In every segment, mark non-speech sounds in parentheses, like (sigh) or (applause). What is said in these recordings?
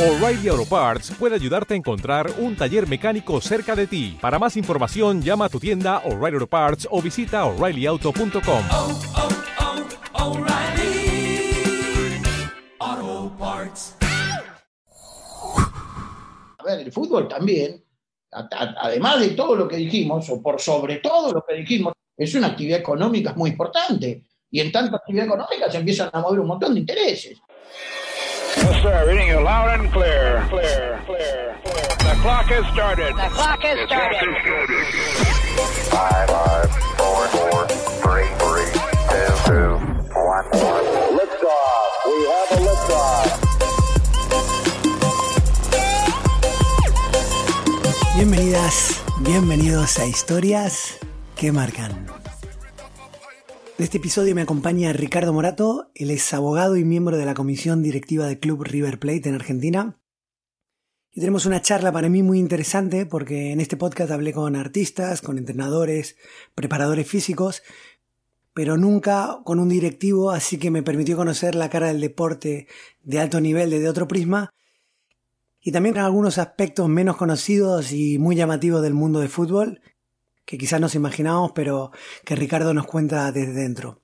O'Reilly Auto Parts puede ayudarte a encontrar un taller mecánico cerca de ti. Para más información, llama a tu tienda O'Reilly Auto Parts o visita oreillyauto.com. oh, oh, Parts. A ver, el fútbol también, a- a- además de todo lo que dijimos, o por sobre todo lo que dijimos, es una actividad económica muy importante. Y en tanta actividad económica se empiezan a mover un montón de intereses. Yes, sir. Reading you loud and clear. Clear, clear, clear. The clock has started. The clock has started. Five, five, four, four, three, three, two, two, one, one. Liftoff. We have a liftoff. Bienvenidas, bienvenidos a Historias que Marcan. En este episodio me acompaña Ricardo Morato, él es abogado y miembro de la comisión directiva del Club River Plate en Argentina. Y tenemos una charla para mí muy interesante porque en este podcast hablé con artistas, con entrenadores, preparadores físicos, pero nunca con un directivo, así que me permitió conocer la cara del deporte de alto nivel desde otro prisma y también con algunos aspectos menos conocidos y muy llamativos del mundo del fútbol, que quizás nos imaginamos, pero que Ricardo nos cuenta desde dentro.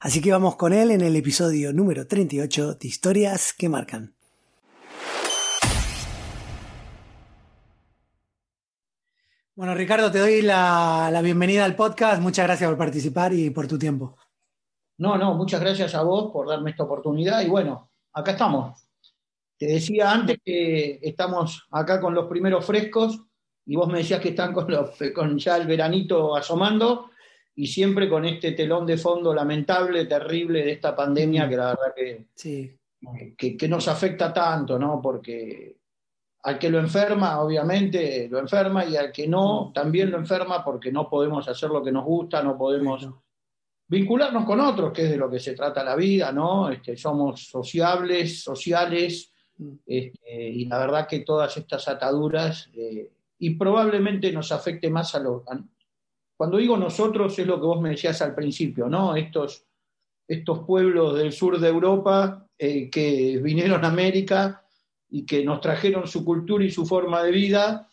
Así que vamos con él en el episodio número 38 de Historias que Marcan. Bueno, Ricardo, te doy la, la bienvenida al podcast. Muchas gracias por participar y por tu tiempo. No, no, muchas gracias a vos por darme esta oportunidad. Y bueno, acá estamos. Te decía antes que estamos acá con los primeros frescos y vos me decías que están con, los, con ya el veranito asomando y siempre con este telón de fondo lamentable, terrible de esta pandemia que la verdad que, Sí, que, que nos afecta tanto, ¿no? Porque al que lo enferma, obviamente, lo enferma y al que no, también lo enferma porque no podemos hacer lo que nos gusta, no podemos vincularnos con otros, que es de lo que se trata la vida, ¿no? Este, somos sociables, sociales, Mm. este, y la verdad que todas estas ataduras, eh, y probablemente nos afecte más a los... cuando digo nosotros es lo que vos me decías al principio, ¿no? Estos, estos pueblos del sur de Europa eh, que vinieron a América y que nos trajeron su cultura y su forma de vida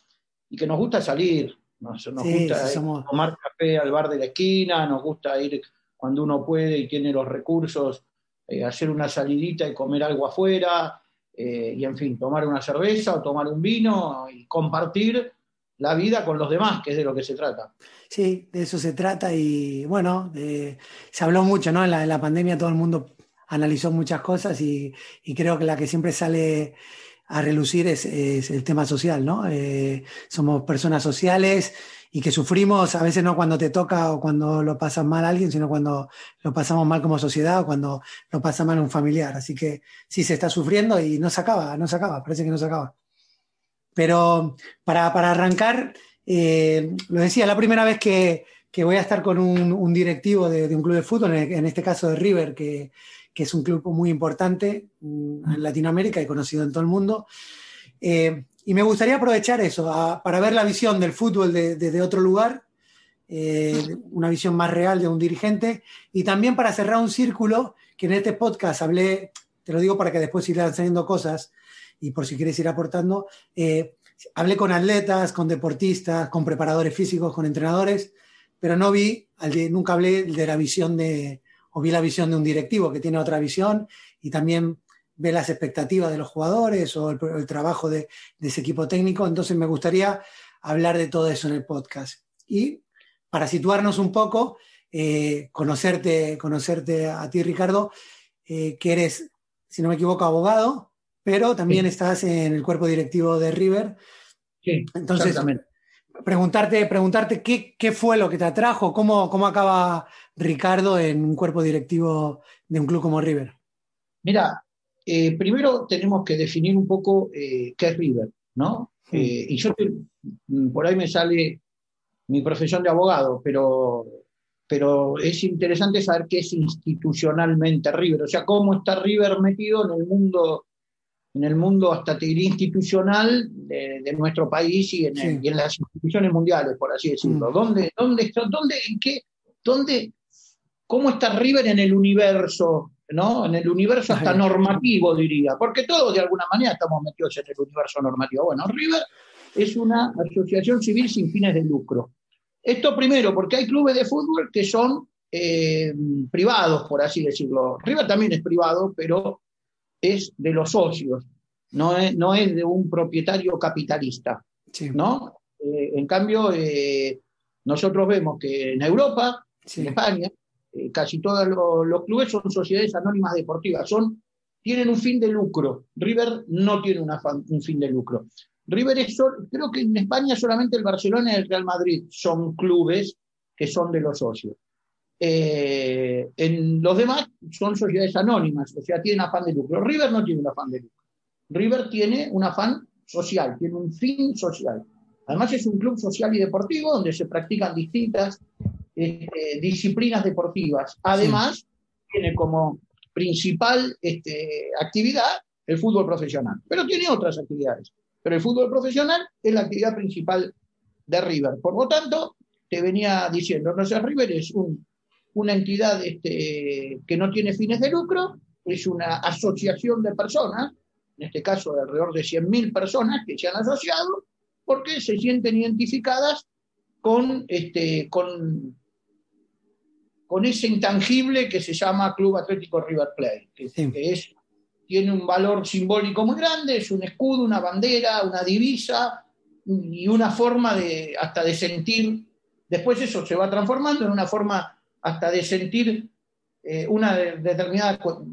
y que nos gusta salir, nos, nos Sí, gusta sí, somos- tomar café al bar de la esquina, nos gusta ir cuando uno puede y tiene los recursos, eh, hacer una salidita y comer algo afuera, eh, y en fin, tomar una cerveza o tomar un vino y compartir la vida con los demás, que es de lo que se trata. Sí, de eso se trata y bueno, se habló mucho, ¿no? En la, pandemia todo el mundo analizó muchas cosas y, creo que la que siempre sale a relucir es, el tema social, ¿no? Eh, somos personas sociales y que sufrimos a veces no cuando te toca o cuando lo pasa mal alguien, sino cuando lo pasamos mal como sociedad o cuando lo pasa mal un familiar. Así que sí se está sufriendo y no se acaba, no se acaba, parece que no se acaba. Pero para, para arrancar, eh, lo decía, la primera vez que, que voy a estar con un, un directivo de, un club de fútbol, en, este caso de River, que, que es un club muy importante mm, en Latinoamérica y conocido en todo el mundo. Eh, y me gustaría aprovechar eso para ver la visión del fútbol desde de, de otro lugar, eh, una visión más real de un dirigente, y también para cerrar un círculo que en este podcast hablé, te lo digo para que después sigan saliendo cosas y por si quieres ir aportando, eh, hablé con atletas, con deportistas, con preparadores físicos, con entrenadores, pero no vi, nunca hablé de la visión de, o vi la visión de un directivo que tiene otra visión y también ve las expectativas de los jugadores o el, trabajo de, de ese equipo técnico. Entonces me gustaría hablar de todo eso en el podcast. Y para situarnos un poco, eh, conocerte, conocerte a ti, Ricardo, eh, que eres, si no me equivoco, abogado, pero también Sí. estás en el cuerpo directivo de River. Sí, Entonces, exactamente. Preguntarte, preguntarte qué, qué fue lo que te atrajo, cómo, cómo acaba Ricardo en un cuerpo directivo de un club como River. Mira, eh, primero tenemos que definir un poco eh, qué es River, ¿no? Sí. Eh, y yo mm, por ahí me sale mi profesión de abogado, pero, pero es interesante saber qué es institucionalmente River, o sea, cómo está River metido en el mundo, en el mundo hasta te diría institucional de, de nuestro país y en, el- Sí. y en las instituciones mundiales, por así decirlo. Mm. ¿Dónde, dónde dónde, en qué, dónde, cómo está River en el universo ¿no? En el universo hasta normativo, diría, porque todos de alguna manera estamos metidos en el universo normativo. Bueno, River es una asociación civil sin fines de lucro. Esto primero, porque hay clubes de fútbol que son eh, privados, por así decirlo. River también es privado, pero es de los socios, no es, no es de un propietario capitalista. Sí. ¿no? Eh, en cambio, eh, nosotros vemos que en Europa, Sí. en España, eh, casi todos los, los clubes son sociedades anónimas deportivas, son, tienen un fin de lucro. River no tiene una fan- un fin de lucro. River es, creo que en España solamente el Barcelona y el Real Madrid son clubes que son de los socios. Eh, en los demás son sociedades anónimas, o sea, tienen afán de lucro. River no tiene un afán de lucro. River tiene un afán social, tiene un fin social. Además es un club social y deportivo donde se practican distintas este, disciplinas deportivas. Además, tiene como principal este, actividad el fútbol profesional, pero tiene otras actividades. Pero el fútbol profesional es la actividad principal de River. Por lo tanto, te venía diciendo, entonces River es un- una entidad este, que no tiene fines de lucro, es una asociación de personas, en este caso de alrededor de 100.000 personas que se han asociado, porque se sienten identificadas con, este, con, con ese intangible que se llama Club Atlético River Plate, que, Sí. que es, tiene un valor simbólico muy grande, es un escudo, una bandera, una divisa y una forma de hasta de sentir, después eso se va transformando en una forma hasta de sentir eh, una de- determinada cu-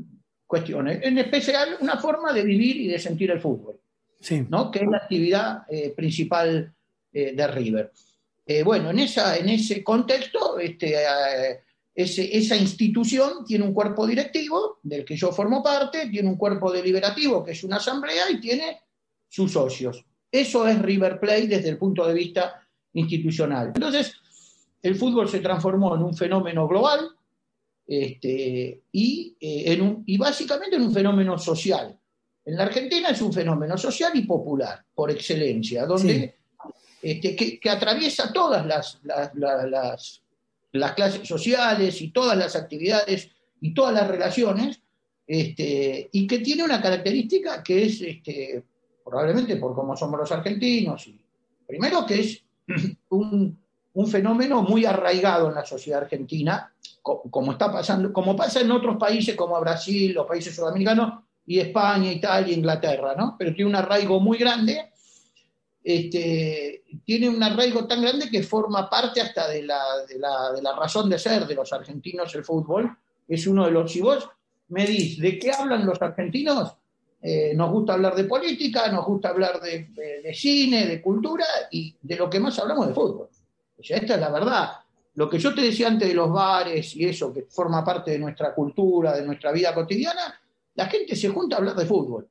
cuestiones, en especial una forma de vivir y de sentir el fútbol. Sí. ¿no? que es la actividad eh, principal eh, de River. Bueno, en, esa, en ese contexto, este, ese- esa institución tiene un cuerpo directivo, del que yo formo parte, tiene un cuerpo deliberativo, que es una asamblea, y tiene sus socios. Eso es River Plate desde el punto de vista institucional. Entonces, el fútbol se transformó en un fenómeno global este, y, eh, en un- y básicamente en un fenómeno social. En la Argentina es un fenómeno social y popular, por excelencia, donde, este, que, que atraviesa todas las, las, las- las- las clases sociales y todas las actividades y todas las relaciones, este, y que tiene una característica que es, este, probablemente por cómo somos los argentinos, y primero que es (clears throat) un, un fenómeno muy arraigado en la sociedad argentina, co- como está pasando, como pasa en otros países como Brasil, los países sudamericanos, y España, Italia, Inglaterra, ¿no? Pero tiene un arraigo muy grande, este, tiene un arraigo tan grande que forma parte hasta de la, de la, de la razón de ser de los argentinos el fútbol. Es uno de los, si vos me dis, ¿de qué hablan los argentinos? Eh, nos gusta hablar de política, nos gusta hablar de- de cine, de cultura, y de lo que más hablamos de fútbol. O esta es la verdad. Lo que yo te decía antes de los bares y eso, que forma parte de nuestra cultura, de nuestra vida cotidiana, la gente se junta a hablar de fútbol.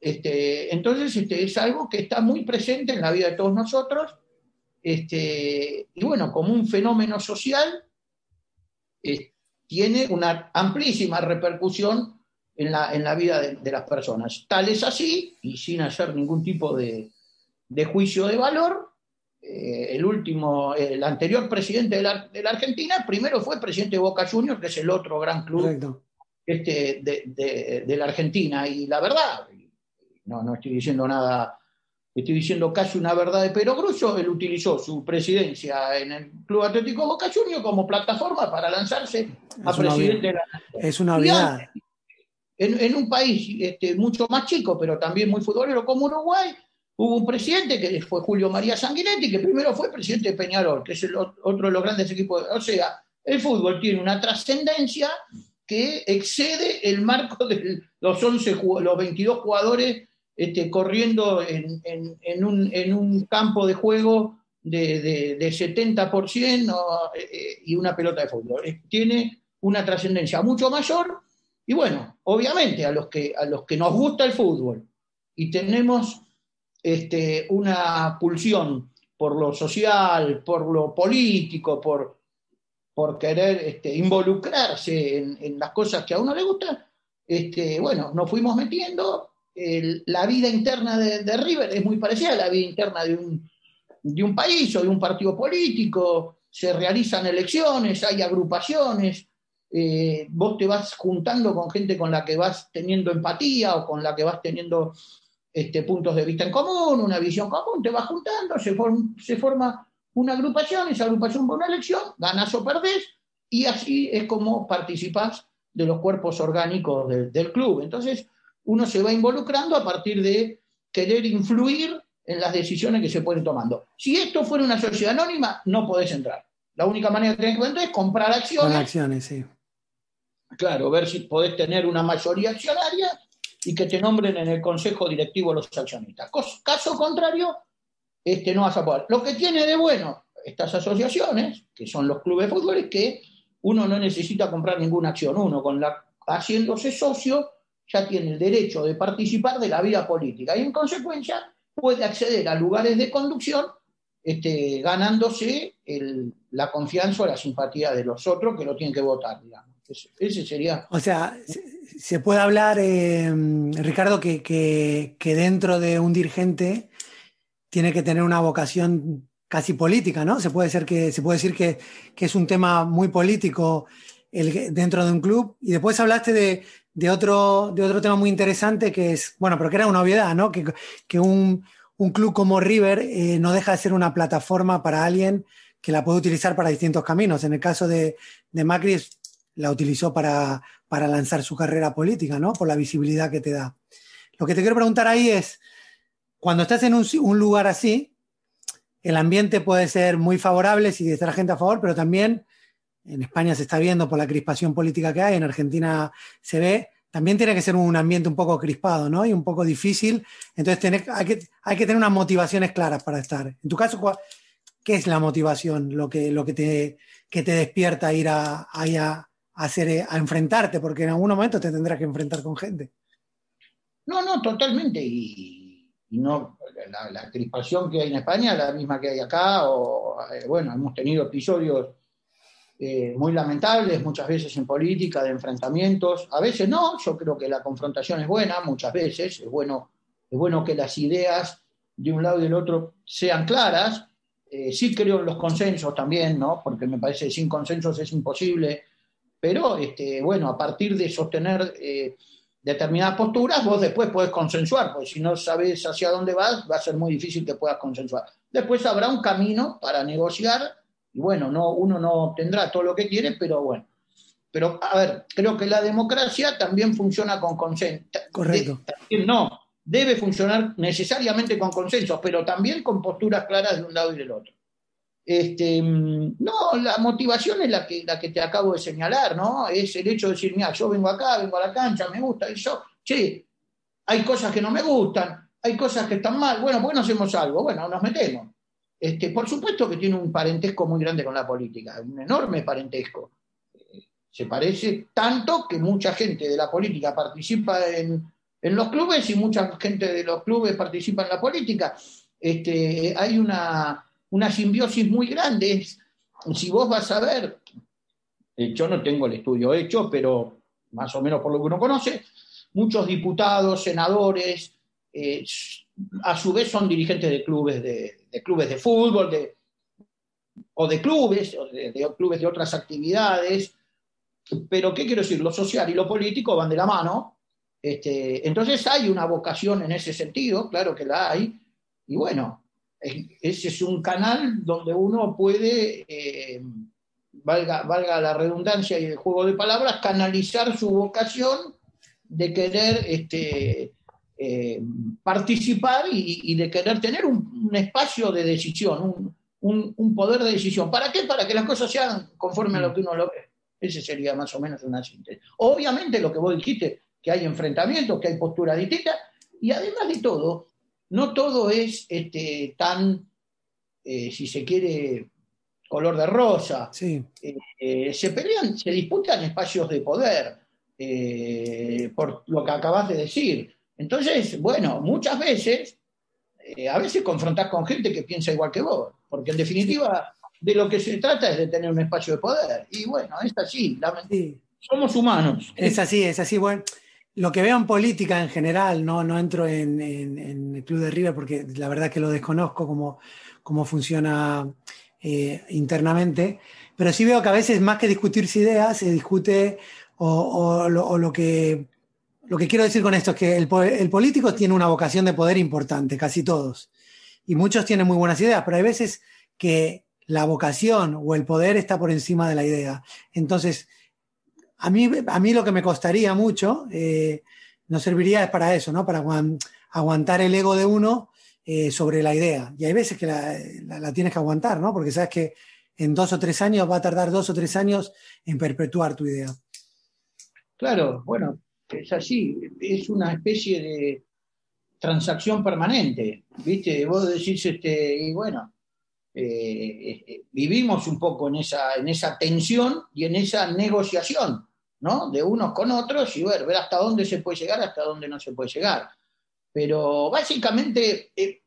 Este, entonces, este, es algo que está muy presente en la vida de todos nosotros. Este, y bueno, como un fenómeno social, eh, tiene una amplísima repercusión en la, en la vida de, de las personas. Tal es así, y sin hacer ningún tipo de, de juicio de valor, eh, el último, el anterior presidente de la, de la Argentina, primero fue presidente de Boca Juniors, que es el otro gran club Correcto. este, de, de- de la Argentina. Y la verdad, no, no estoy diciendo nada, estoy diciendo casi una verdad de perogrullo, él utilizó su presidencia en el Club Atlético Boca Juniors como plataforma para lanzarse a Es presidente de la Es una obviedad. en, en un país este, mucho más chico, pero también muy futbolero como Uruguay, hubo un presidente que fue Julio María Sanguinetti, que primero fue presidente de Peñarol, que es el otro de los grandes equipos. O sea, el fútbol tiene una trascendencia que excede el marco de los 11, ju- los 22 jugadores este, corriendo en, un, campo de juego de, de, de 70% ¿no? Eh, y una pelota de fútbol. Tiene una trascendencia mucho mayor y bueno, obviamente a los que, a los que nos gusta el fútbol y tenemos este, una pulsión por lo social, por lo político, por, por querer este, involucrarse en, las cosas que a uno le gustan, este, bueno, nos fuimos metiendo. La vida interna de, de River es muy parecida a la vida interna de un, de un país o de un partido político. Se realizan elecciones, hay agrupaciones, eh, vos te vas juntando con gente con la que vas teniendo empatía o con la que vas teniendo este, puntos de vista en común, una visión común, te vas juntando, se, form- se forma una agrupación, esa agrupación va a una elección, ganas o perdés, y así es como participás de los cuerpos orgánicos de- del club. Entonces, uno se va involucrando a partir de querer influir en las decisiones que se pueden tomando. Si esto fuera una sociedad anónima, no podés entrar. La única manera que tenés que entrar es comprar Con acciones, acciones, sí. claro, ver si podés tener una mayoría accionaria y que te nombren en el consejo directivo los accionistas. Caso contrario, este, no vas a poder. Lo que tiene de bueno estas asociaciones, que son los clubes de fútbol, es que uno no necesita comprar ninguna acción. Uno, con la, haciéndose socio, ya tiene el derecho de participar de la vida política y en consecuencia puede acceder a lugares de conducción este, ganándose la confianza o la simpatía de los otros que lo tienen que votar, digamos. Ese, ese sería O sea, se, puede hablar, eh, Ricardo, que, que- que dentro de un dirigente tiene que tener una vocación casi política, ¿no? Se puede, ser que, se puede decir que, que es un tema muy político el, dentro de un club. Y después hablaste de, de otro, de otro tema muy interesante que es, bueno, pero que era una obviedad, ¿no? Que, que un, un club como River eh, no deja de ser una plataforma para alguien que la puede utilizar para distintos caminos. En el caso de, de Macri es- la utilizó para, para lanzar su carrera política, ¿no? Por la visibilidad que te da. Lo que te quiero preguntar ahí es, cuando estás en un, lugar así, el ambiente puede ser muy favorable si está la gente a favor, pero también en España se está viendo por la crispación política que hay, en Argentina se ve, también tiene que ser un ambiente un poco crispado, ¿no? Y un poco difícil. Entonces tenés- hay, que, hay que tener unas motivaciones claras para estar. En tu caso, ¿cuál- ¿qué es la motivación? Lo que, lo que, te, que te despierta ir a, a hacer, eh, a enfrentarte, porque en algún momento te tendrás que enfrentar con gente. No, no, totalmente. Y, no la, la crispación que hay en España es la misma que hay acá. O, eh, bueno, hemos tenido episodios eh, muy lamentables, muchas veces en política, de enfrentamientos. A veces no, yo creo que la confrontación es buena, muchas veces. Es bueno, es bueno que las ideas de un lado y del otro sean claras. Eh, sí creo en los consensos también, ¿no? Porque me parece que sin consensos es imposible. Pero, este, bueno, a partir de sostener eh, determinadas posturas, vos después podés consensuar, porque si no sabes hacia dónde vas, va a ser muy difícil que puedas consensuar. Después habrá un camino para negociar, y bueno, no, uno no tendrá todo lo que quiere, pero bueno. Pero, a ver, creo que la democracia también funciona con consenso. Correcto. También no, debe funcionar necesariamente con consensos, pero también con posturas claras de un lado y del otro. Este, no, la motivación es la que, la que te acabo de señalar, ¿no? Es el hecho de decir, mira, yo vengo acá, vengo a la cancha, me gusta, y yo, che, hay cosas que no me gustan, hay cosas que están mal, bueno, pues no hacemos algo, bueno, nos metemos. Este, por supuesto que tiene un parentesco muy grande con la política, un enorme parentesco. Se parece tanto que mucha gente de la política participa en, en los clubes y mucha gente de los clubes participa en la política. Este, hay una, una simbiosis muy grande. Si vos vas a ver, eh, yo no tengo el estudio hecho, pero más o menos por lo que uno conoce, muchos diputados, senadores, eh, a su vez son dirigentes de clubes de, clubes de fútbol, de, o de clubes, o de, de clubes de otras actividades. Pero, ¿qué quiero decir? Lo social y lo político van de la mano. Este, entonces hay una vocación en ese sentido, claro que la hay. Y bueno, es- ese es un canal donde uno puede, eh, valga, valga la redundancia y el juego de palabras, canalizar su vocación de querer este, eh, participar y, y de querer tener un, un espacio de decisión, un, un- un poder de decisión. ¿Para qué? Para que las cosas sean conforme a lo que uno lo ve. Ese sería más o menos una síntesis. Obviamente lo que vos dijiste, que hay enfrentamientos, que hay posturas distintas, y además de todo, no todo es este, tan, eh, si se quiere, color de rosa. Sí, Eh, eh, se pelean, se disputan espacios de poder, por lo que acabas de decir. Entonces, bueno, muchas veces, a veces confrontás con gente que piensa igual que vos, porque en definitiva de lo que se trata es de tener un espacio de poder. Y bueno, es así, sí. somos humanos. Es así, es así. Bueno, lo que veo en política en general, no, no entro en, el Club de River porque la verdad que lo desconozco cómo, cómo funciona eh, internamente, pero sí veo que a veces más que discutirse ideas, se discute o, lo, lo que lo que quiero decir con esto es que el, el político tiene una vocación de poder importante, casi todos. Y muchos tienen muy buenas ideas, pero hay veces que la vocación o el poder está por encima de la idea. Entonces, a mí, a mí lo que me costaría mucho, eh, nos serviría para eso, ¿no? Para aguan- aguantar el ego de uno eh, sobre la idea. Y hay veces que la tienes que aguantar, ¿no? Porque sabes que en dos o tres años va a tardar dos o tres años en perpetuar tu idea. Claro, bueno, es así, es una especie de transacción permanente, ¿viste? Vos decís, este, y bueno, eh, eh, vivimos un poco en esa, en esa tensión y en esa negociación, ¿no? De unos con otros y ver, ver hasta dónde se puede llegar, hasta dónde no se puede llegar. Pero básicamente, eh,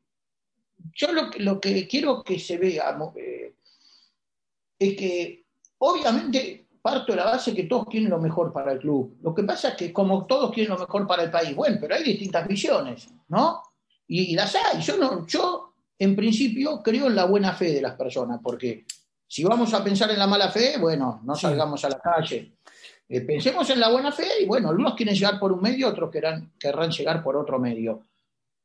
yo lo, que- lo que quiero que se vea eh, es que obviamente parto de la base que todos quieren lo mejor para el club. Lo que pasa es que como todos quieren lo mejor para el país, bueno, pero hay distintas visiones, ¿no? Y, y las hay. Yo, no, yo, en principio, creo en la buena fe de las personas, porque si vamos a pensar en la mala fe, bueno, no Sí. salgamos a la calle. Eh, pensemos en la buena fe y bueno, algunos quieren llegar por un medio, otros querrán, llegar por otro medio.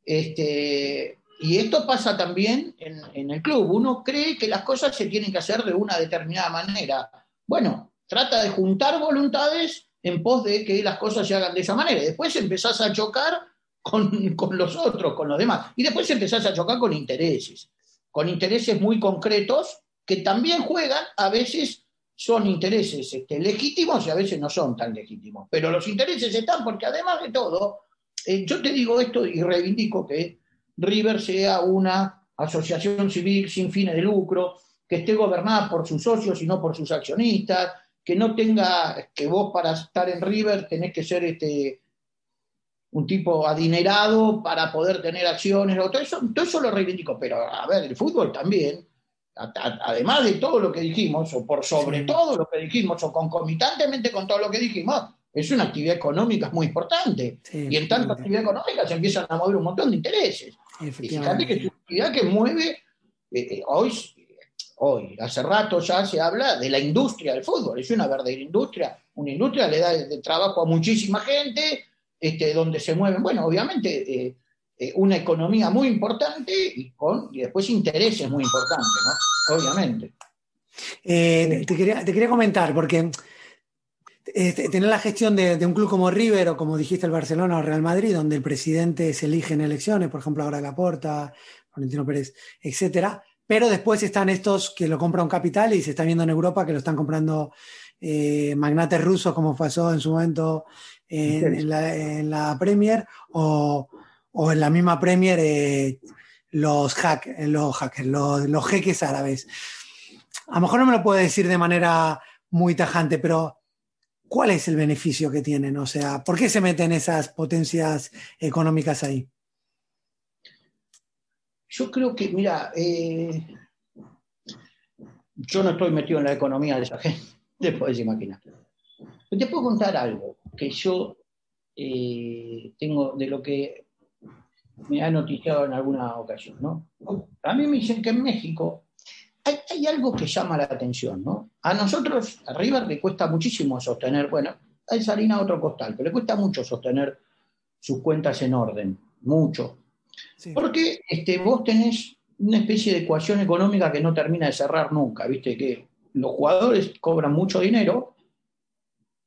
Este, y esto pasa también en, en el club. Uno cree que las cosas se tienen que hacer de una determinada manera. Bueno, trata de juntar voluntades en pos de que las cosas se hagan de esa manera. Y Después empezás a chocar con, con los otros, con los demás. Y después empezás a chocar con intereses, con intereses muy concretos que también juegan, a veces son intereses este, legítimos y a veces no son tan legítimos. Pero los intereses están porque además de todo, eh, yo te digo esto y reivindico que River sea una asociación civil sin fines de lucro, que esté gobernada por sus socios y no por sus accionistas, que no tenga, que vos para estar en River tenés que ser este, un tipo adinerado para poder tener acciones, todo eso, todo eso lo reivindico, pero a ver, el fútbol también, además de todo lo que dijimos, o por sobre Sí. todo lo que dijimos, o concomitantemente con todo lo que dijimos, es una actividad económica muy importante. Sí, Y en tanto efectivamente. actividad económica se empiezan a mover un montón de intereses. Y fíjate que es una actividad que mueve, eh, eh, hoy, hoy, hace rato ya se habla de la industria del fútbol, es una verdadera industria, una industria le da de trabajo a muchísima gente, este, donde se mueven, bueno, obviamente eh, eh, una economía muy importante y, con, y después intereses muy importantes, ¿no? Obviamente. Eh, te, quería, te quería comentar, porque este, tener la gestión de, de un club como River o como dijiste el Barcelona o Real Madrid, donde el presidente se elige en elecciones, por ejemplo ahora Laporta, Florentino Pérez, etcétera, pero después están estos que lo compra un capital y se está viendo en Europa que lo están comprando eh, magnates rusos como pasó en su momento en, en la, en la Premier o, o en la misma Premier eh, los, hack, los hackers, los, los jeques árabes. A lo mejor no me lo puede decir de manera muy tajante, pero ¿cuál es el beneficio que tienen? O sea, ¿por qué se meten esas potencias económicas ahí? Yo creo que, mira, eh, yo no estoy metido en la economía de esa gente, (laughs) te puedes imaginar. Te puedo contar algo que yo eh, tengo de lo que me ha noticiado en alguna ocasión, ¿no? A mí me dicen que en México hay, hay algo que llama la atención, ¿no? A nosotros, a River, le cuesta muchísimo sostener, bueno, hay Salina a otro costal, pero le cuesta mucho sostener sus cuentas en orden, mucho. Sí. Porque este, vos tenés una especie de ecuación económica que no termina de cerrar nunca, ¿viste? Que los jugadores cobran mucho dinero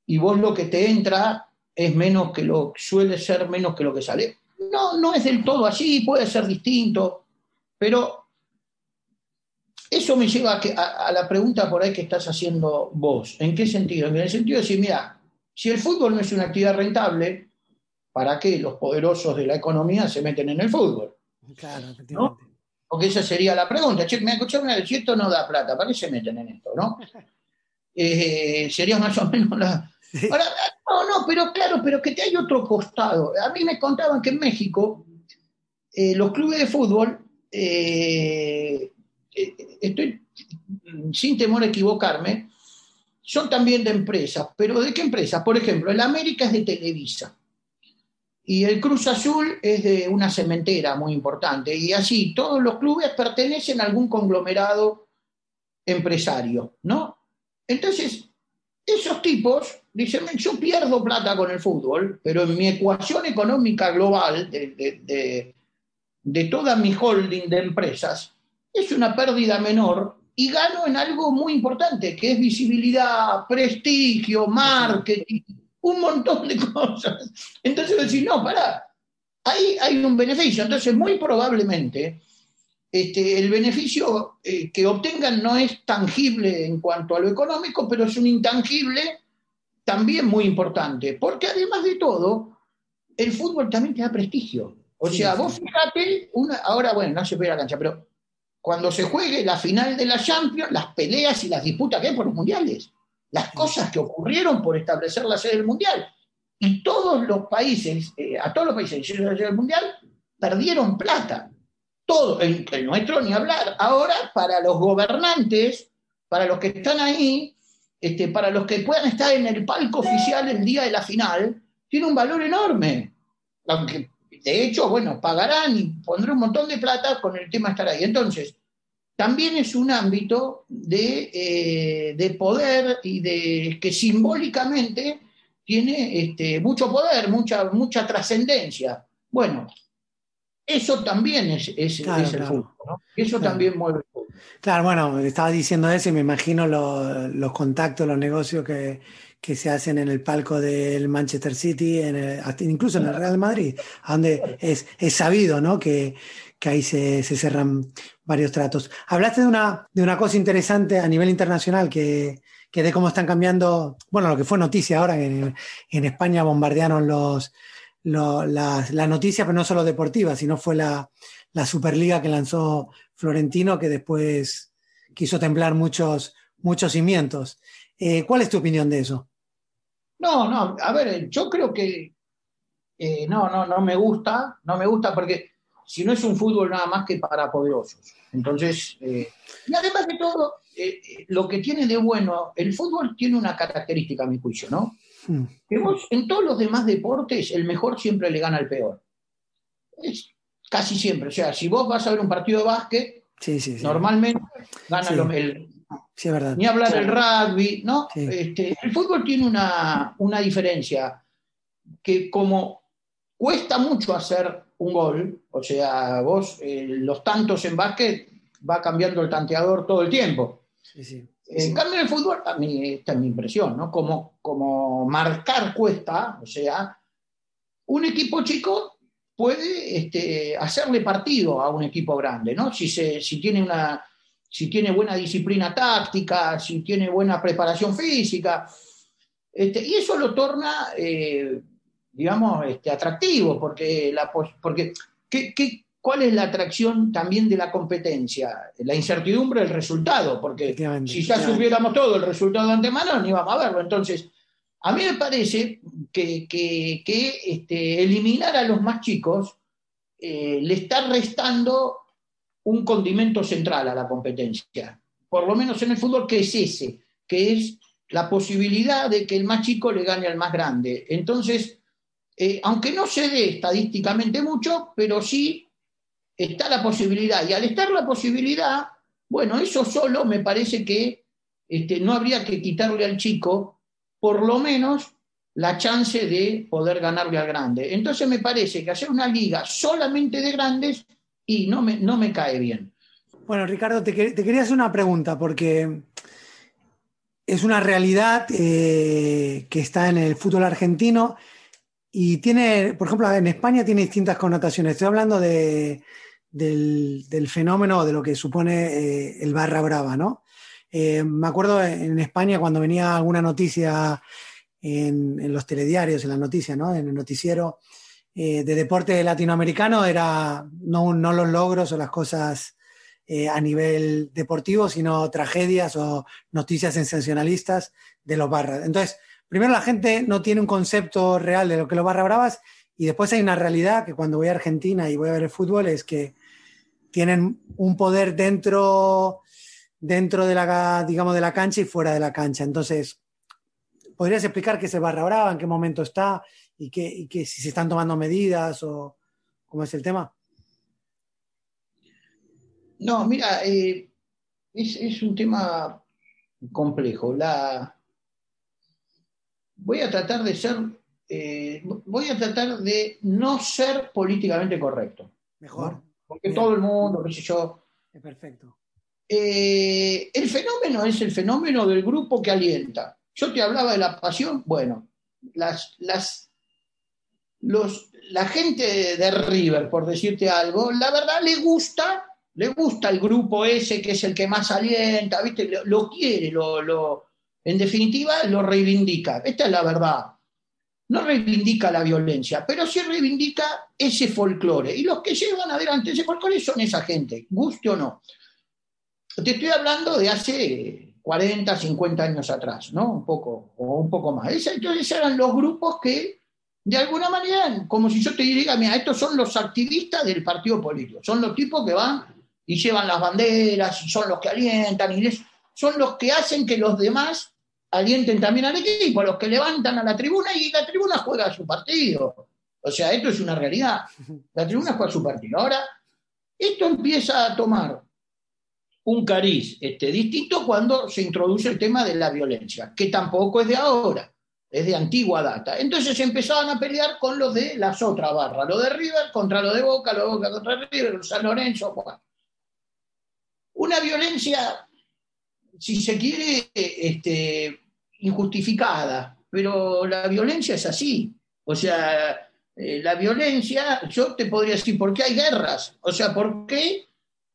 y vos lo que te entra es menos que lo suele ser menos que lo que sale. No, no es del todo así, puede ser distinto, pero eso me lleva a, que- a- a la pregunta por ahí que estás haciendo vos. ¿En qué sentido? En el sentido de decir, mira, si el fútbol no es una actividad rentable, ¿para qué los poderosos de la economía se meten en el fútbol? Claro, efectivamente. Porque esa sería la pregunta. Che, me escucharon, si esto no da plata, ¿para qué se meten en esto? ¿no? (laughs) Eh, sería más o menos la. Ahora, no, no, pero claro, pero que te hay otro costado. A mí me contaban que en México eh, los clubes de fútbol, eh, eh, estoy sin temor a equivocarme, son también de empresas. ¿Pero de qué empresas? Por ejemplo, el América es de Televisa. Y el Cruz Azul es de una cementera muy importante. Y así, todos los clubes pertenecen a algún conglomerado empresario, ¿no? Entonces, esos tipos dicen, yo pierdo plata con el fútbol, pero en mi ecuación económica global de, de- de- de toda mi holding de empresas, es una pérdida menor y gano en algo muy importante, que es visibilidad, prestigio, marketing, un montón de cosas. Entonces decís, no, pará, ahí hay un beneficio. Entonces, muy probablemente, este, el beneficio eh, que obtengan no es tangible en cuanto a lo económico, pero es un intangible también muy importante, porque además de todo, el fútbol también te da prestigio. O Sí, sea, sí. vos fíjate, una, ahora bueno, no se ve la cancha, pero cuando se juegue la final de la Champions, las peleas y las disputas que hay por los mundiales, las cosas que ocurrieron por establecer la sede del mundial. Y todos los países, eh, a todos los países que hicieron la sede del mundial, perdieron plata. Todo, el, el nuestro ni hablar. Ahora, para los gobernantes, para los que están ahí, este, para los que puedan estar en el palco oficial el día de la final, tiene un valor enorme. Aunque, de hecho, bueno, pagarán y pondrán un montón de plata con el tema de estar ahí. Entonces, también es un ámbito de, eh, de poder y de que simbólicamente tiene este, mucho poder, mucha, mucha trascendencia. Bueno, eso también es, es- Claro, es el claro. fútbol, ¿no? Eso Claro. también mueve. Claro, bueno, estaba diciendo eso y me imagino lo- los contactos, los negocios que, que se hacen en el palco del Manchester City, en el- hasta incluso en el Real Madrid, donde es, es sabido, ¿no? Que, que ahí se, se cerran varios tratos. Hablaste de una, de una cosa interesante a nivel internacional que, que de cómo están cambiando, bueno, lo que fue noticia ahora, que en, en España bombardearon los, lo- las, las noticias, pero no solo deportivas, sino fue la, la Superliga que lanzó Florentino, que después quiso templar muchos, muchos cimientos. Eh, ¿Cuál es tu opinión de eso? No, no, a ver, yo creo que eh, no, no, no me gusta, no me gusta porque si no es un fútbol nada más que para poderosos. Entonces, eh, y además de todo, lo que tiene de bueno, el fútbol tiene una característica, a mi juicio, ¿no? Hmm. Que vos, en todos los demás deportes, el mejor siempre le gana al peor. Es casi siempre. O sea, si vos vas a ver un partido de básquet, Sí, sí, sí. normalmente gana Sí. lo- el, Sí, es verdad. ni hablar del rugby, ¿no? Sí. Este, el fútbol tiene una, una diferencia que como cuesta mucho hacer un gol, o sea, vos eh, los tantos en básquet va cambiando el tanteador todo el tiempo. Sí, sí. En cambio, en el fútbol, a mí esta es mi impresión, ¿no? Como, como marcar cuesta, o sea, un equipo chico puede este, hacerle partido a un equipo grande, ¿no? Si, se, si, tiene una, si tiene buena disciplina táctica, si tiene buena preparación física. Este, y eso lo torna, eh, digamos, este, atractivo, porque, la, porque ¿qué, qué, cuál es la atracción también de la competencia? La incertidumbre del resultado, porque si ya supiéramos todo el resultado de antemano, ni íbamos a verlo. Entonces, a mí me parece que, que- que, este, eliminar a los más chicos eh, le está restando un condimento central a la competencia. Por lo menos en el fútbol, que es ese, que es la posibilidad de que el más chico le gane al más grande. Entonces, eh, aunque no se dé estadísticamente mucho, pero sí está la posibilidad. Y al estar la posibilidad, bueno, eso solo me parece que este, no habría que quitarle al chico, por lo menos, la chance de poder ganarle al grande. Entonces me parece que hacer una liga solamente de grandes y no me, no me cae bien. Bueno, Ricardo, te, que- te quería hacer una pregunta porque es una realidad eh, que está en el fútbol argentino y tiene, por ejemplo, en España tiene distintas connotaciones. Estoy hablando de, del, del fenómeno de lo que supone eh, el barra brava, ¿no? Eh, me acuerdo en España cuando venía alguna noticia en, los telediarios, en las noticias, ¿no? En el noticiero eh, de deporte latinoamericano era no, no los logros o las cosas eh, a nivel deportivo, sino tragedias o noticias sensacionalistas de los barras. Entonces, primero la gente no tiene un concepto real de lo que los barra bravas y después hay una realidad que cuando voy a Argentina y voy a ver el fútbol es que tienen un poder dentro, dentro de la, digamos, de la cancha y fuera de la cancha. Entonces, ¿podrías explicar qué es el barra brava, en qué momento está y, qué, y si se están tomando medidas o cómo es el tema? No, mira, eh, es, es un tema complejo. La... Voy a tratar de ser, eh, voy a tratar de no ser políticamente correcto. Mejor. ¿no? Porque todo el mundo, qué sé yo. Es perfecto. Eh, el fenómeno es el fenómeno del grupo que alienta. Yo te hablaba de la pasión, bueno, las, las, los, la gente de River, por decirte algo, la verdad le gusta, le gusta el grupo ese que es el que más alienta, ¿viste? Lo, lo quiere, lo, en definitiva lo reivindica. Esta es la verdad. No reivindica la violencia, pero sí reivindica ese folclore. Y los que llevan adelante ese folclore son esa gente, guste o no. Te estoy hablando de hace 40, 50 años atrás, ¿no? Un poco, o un poco más. Entonces eran los grupos que, de alguna manera, como si yo te diga, mira, estos son los activistas del partido político, son los tipos que van y llevan las banderas, son los que alientan, y son los que hacen que los demás alienten también al equipo, los que levantan a la tribuna y la tribuna juega su partido. O sea, esto es una realidad. La tribuna juega su partido. Ahora, esto empieza a tomar un cariz este, distinto cuando se introduce el tema de la violencia, que tampoco es de ahora, es de antigua data. Entonces empezaban a pelear con los de las otras barras, lo de River contra lo de Boca, lo de Boca contra River, San Lorenzo. Una violencia, si se quiere, este, injustificada, pero la violencia es así. O sea, eh, la violencia, yo te podría decir, ¿por qué hay guerras? O sea, ¿por qué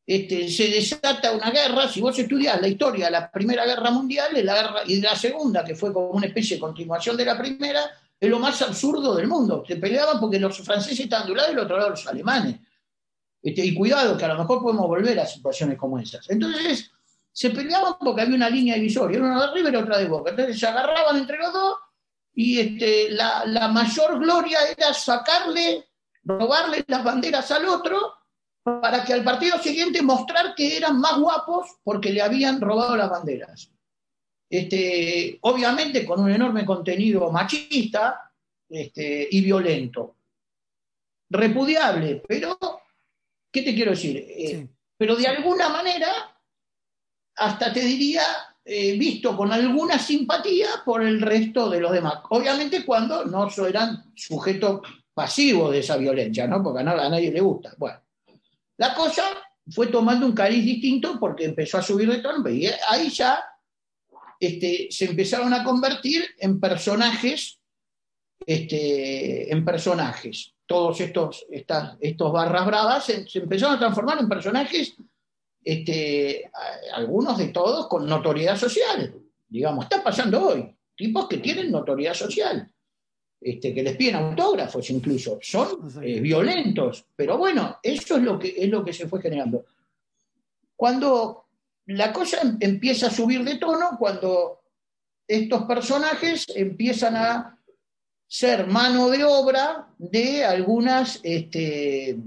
este, se desata una guerra? Si vos estudiás la historia de la Primera Guerra Mundial de la guerra, y de la Segunda, que fue como una especie de continuación de la Primera, es lo más absurdo del mundo. Se peleaban porque los franceses estaban de un lado y del otro lado los alemanes. Este, y cuidado, que a lo mejor podemos volver a situaciones como esas. Entonces, se peleaban porque había una línea divisoria, una de River y otra de Boca. Entonces se agarraban entre los dos y este, la mayor gloria era sacarle, robarle las banderas al otro para que al partido siguiente mostrar que eran más guapos porque le habían robado las banderas. Este, obviamente con un enorme contenido machista este, y violento. Repudiable, pero, ¿qué te quiero decir? Eh, Sí. pero de alguna manera, hasta te diría, eh, visto con alguna simpatía por el resto de los demás. Obviamente cuando no eran sujetos pasivos de esa violencia, ¿no? Porque a nadie le gusta. Bueno, la cosa fue tomando un cariz distinto porque empezó a subir de tono y ahí ya este, se empezaron a convertir en personajes, este, en personajes. Todos estos, estos barras bravas se, empezaron a transformar en personajes, este, algunos de todos con notoriedad social. Digamos, está pasando hoy. Tipos que tienen notoriedad social, este, que les piden autógrafos incluso. Son eh, violentos, pero bueno, eso es lo, que, es lo que se fue generando. Cuando la cosa em- empieza a subir de tono, cuando estos personajes empiezan a ser mano de obra de algunas este,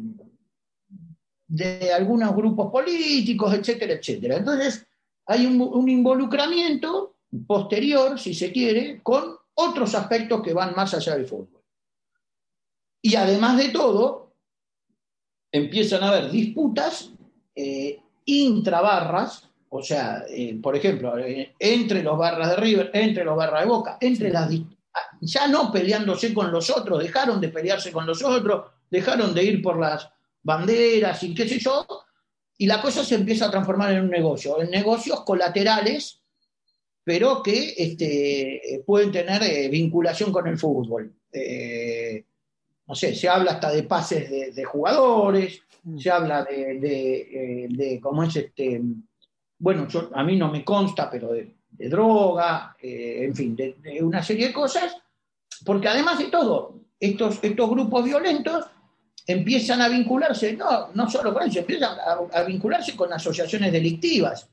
de algunos grupos políticos, etcétera, etcétera. Entonces, hay un, un involucramiento posterior, si se quiere, con otros aspectos que van más allá del fútbol. Y además de todo, empiezan a haber disputas eh, intrabarras, o sea, eh, por ejemplo, eh, entre los barras de River, entre los barras de Boca, entre las ah, ya no peleándose con los otros, dejaron de pelearse con los otros, dejaron de ir por las banderas y qué sé yo, y la cosa se empieza a transformar en un negocio, en negocios colaterales, pero que este, eh, pueden tener eh, vinculación con el fútbol. Eh, no sé, se habla hasta de pases de, de jugadores, Mm. se habla de, de, de cómo es este, bueno, yo- a mí no me consta, pero de, droga, eh, en fin, de, una serie de cosas, porque además de todo, estos, estos grupos violentos empiezan a vincularse, no, no solo con eso, empiezan a, a vincularse con asociaciones delictivas,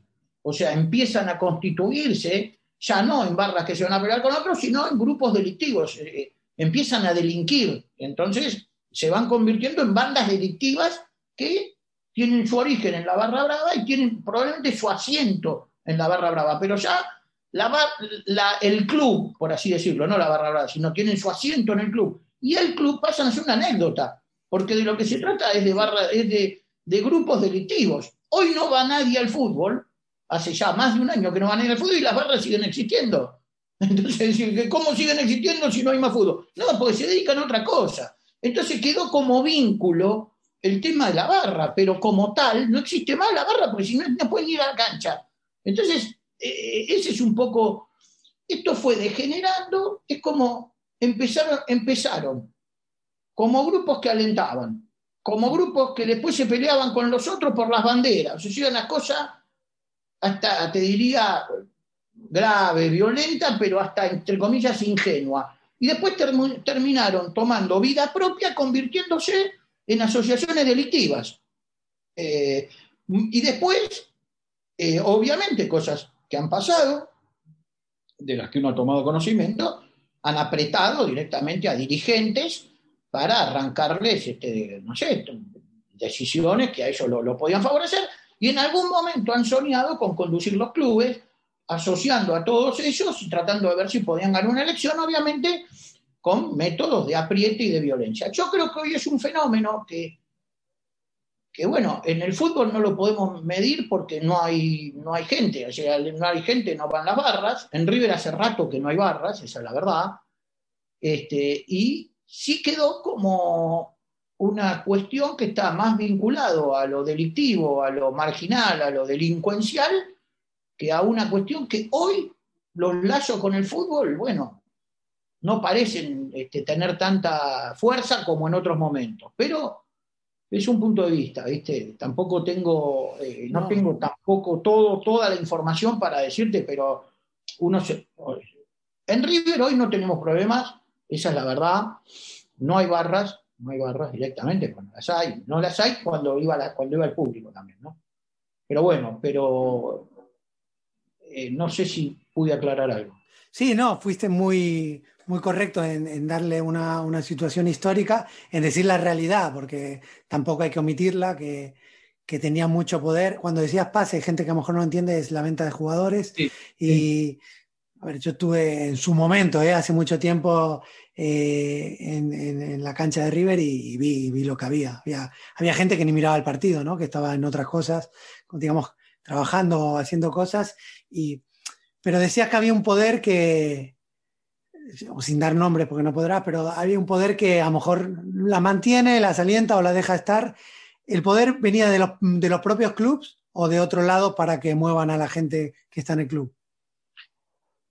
o sea, empiezan a constituirse, ya no en barras que se van a pelear con otros, sino en grupos delictivos, eh, empiezan a delinquir, entonces se van convirtiendo en bandas delictivas que tienen su origen en la barra brava y tienen probablemente su asiento en la barra brava, pero ya la el club, por así decirlo, no la barra brava, sino tienen su asiento en el club. Y el club pasa a ser una anécdota, porque de lo que se trata es de, barra, es de grupos delictivos. Hoy no va nadie al fútbol hace ya más de un año que no ir al fútbol y las barras siguen existiendo. (laughs) Entonces, ¿cómo siguen existiendo si no hay más fútbol? No, porque se dedican a otra cosa. Entonces quedó como vínculo el tema de la barra, pero como tal no existe más la barra porque si no, no pueden ir a la cancha. Entonces, eh, ese es un poco, esto fue degenerando, es como empezaron, empezaron como grupos que alentaban, como grupos que después se peleaban con los otros por las banderas. O sea, una cosa hasta, te diría, grave, violenta, pero hasta, entre comillas, ingenua. Y después term- terminaron tomando vida propia, convirtiéndose en asociaciones delictivas. Eh, y después, eh, obviamente, cosas que han pasado, de las que uno ha tomado conocimiento, han apretado directamente a dirigentes para arrancarles, este, no sé, decisiones que a ellos lo, lo podían favorecer, y en algún momento han soñado con conducir los clubes, asociando a todos ellos y tratando de ver si podían ganar una elección, obviamente con métodos de apriete y de violencia. Yo creo que hoy es un fenómeno que, que bueno, en el fútbol no lo podemos medir porque no hay, no hay gente, o sea, no hay gente, no van las barras. En River hace rato que no hay barras, esa es la verdad. Este, y sí quedó como una cuestión que está más vinculado a lo delictivo, a lo marginal, a lo delincuencial, que a una cuestión que hoy los lazos con el fútbol, bueno, no parecen este, tener tanta fuerza como en otros momentos, pero es un punto de vista, ¿viste? Tampoco tengo, eh, no, No. tengo tampoco todo, toda la información para decirte, pero uno se... En River hoy no tenemos problemas, esa es la verdad, no hay barras, no hay barras directamente, cuando las hay, no las hay cuando iba, la- cuando iba el público también, ¿no? Pero bueno, pero eh, no sé si pude aclarar algo. Sí, no, fuiste muy, muy correcto en, en darle una, una situación histórica, en decir la realidad, porque tampoco hay que omitirla, que, que tenía mucho poder. Cuando decías pase, hay gente que a lo mejor no entiende, es la venta de jugadores. Sí, y, a ver, yo estuve en su momento, ¿eh? hace mucho tiempo, eh, en, la cancha de River y, vi, vi lo que había. había. Había gente que ni miraba el partido, ¿no? Que estaba en otras cosas, digamos, trabajando haciendo cosas. Y, pero decías que había un poder que, o sin dar nombres porque no podrás, pero había un poder que a lo mejor la mantiene, la alienta o la deja estar. ¿El poder venía de los, de los propios clubes o de otro lado para que muevan a la gente que está en el club?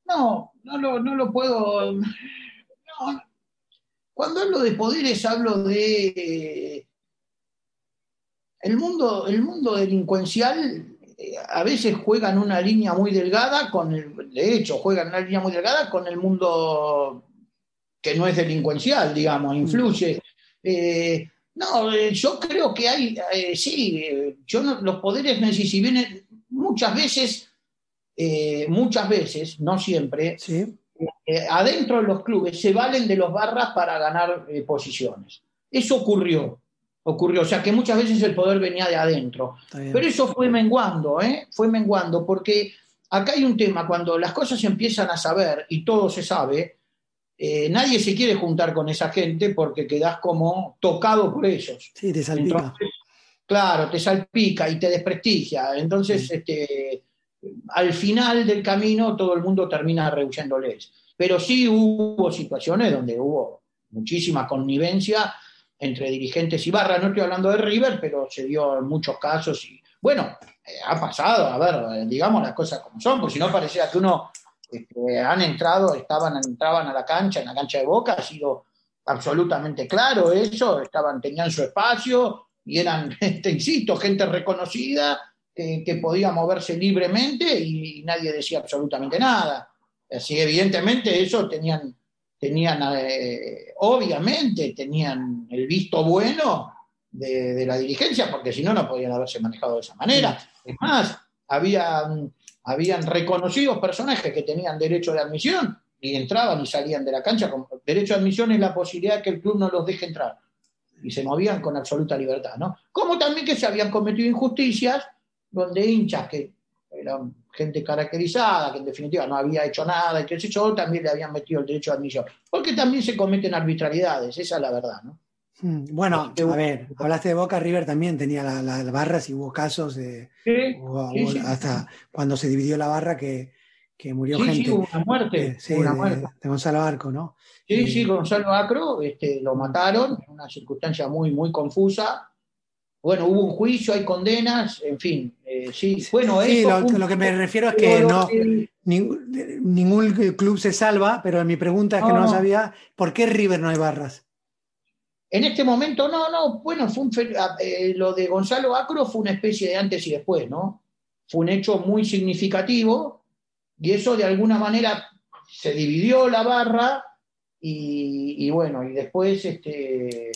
No, no lo, no lo puedo. No. Cuando hablo de poderes, hablo de. El mundo, el mundo delincuencial eh, a veces juega en una línea muy delgada con el. De hecho, juega en una línea muy delgada con el mundo que no es delincuencial, digamos, influye. Eh, no, eh, yo creo que hay. eh, sí, eh, yo no- los poderes, si vienen muchas veces. eh, muchas veces, no siempre, Sí, eh, adentro de los clubes se valen de los barras para ganar eh, posiciones. Eso ocurrió, ocurrió, o sea que muchas veces el poder venía de adentro. Pero eso fue menguando, ¿eh? Fue menguando, porque acá hay un tema, cuando las cosas se empiezan a saber y todo se sabe, eh, nadie se quiere juntar con esa gente porque quedás como tocado por ellos. Sí, te salpica. Entonces, claro, te salpica y te desprestigia. Entonces, este, al final del camino todo el mundo termina rehuyéndoles. Pero sí hubo situaciones donde hubo muchísima connivencia entre dirigentes y barra. No estoy hablando de River, pero se dio en muchos casos. Y bueno, eh, ha pasado, a ver, eh, digamos las cosas como son, porque si no parecía que uno este, han entrado, estaban, entraban a la cancha, en la cancha de Boca, ha sido absolutamente claro eso, estaban, tenían su espacio y eran, (laughs) te insisto, gente reconocida que podía moverse libremente y nadie decía absolutamente nada. Así, evidentemente, eso tenían, tenían eh, obviamente, tenían el visto bueno de, de la dirigencia, porque si no, no podían haberse manejado de esa manera. Es más, habían, habían reconocidos personajes que tenían derecho de admisión y entraban y salían de la cancha con derecho de admisión es la posibilidad de que el club no los deje entrar y se movían con absoluta libertad, ¿no? Como también que se habían cometido injusticias donde hinchas que eran gente caracterizada, que en definitiva no había hecho nada, y qué sé yo, también le habían metido el derecho de admisión. Porque también se cometen arbitrariedades, esa es la verdad, ¿no? Mm, Bueno, que- a ver, hablaste de Boca, River también tenía la- la- las barras y hubo casos de, Sí, sí. hasta cuando se dividió la barra que, que murió gente. hubo una muerte, Eh, una de, muerte. de Gonzalo Arco, ¿no? Sí, Eh, sí, Gonzalo Acro este, lo mataron en una circunstancia muy, muy confusa. Bueno, hubo un juicio, hay condenas, en fin. eh, sí, bueno, sí, eso lo, lo que me refiero es que no, ningún, ningún club se salva, pero mi pregunta es que No, sabía por qué River no hay barras. En este momento, no, no, bueno, fue un ah, eh, lo de Gonzalo Acro fue una especie de antes y después, ¿no? Fue un hecho muy significativo y eso de alguna manera se dividió la barra y, y bueno, y después este,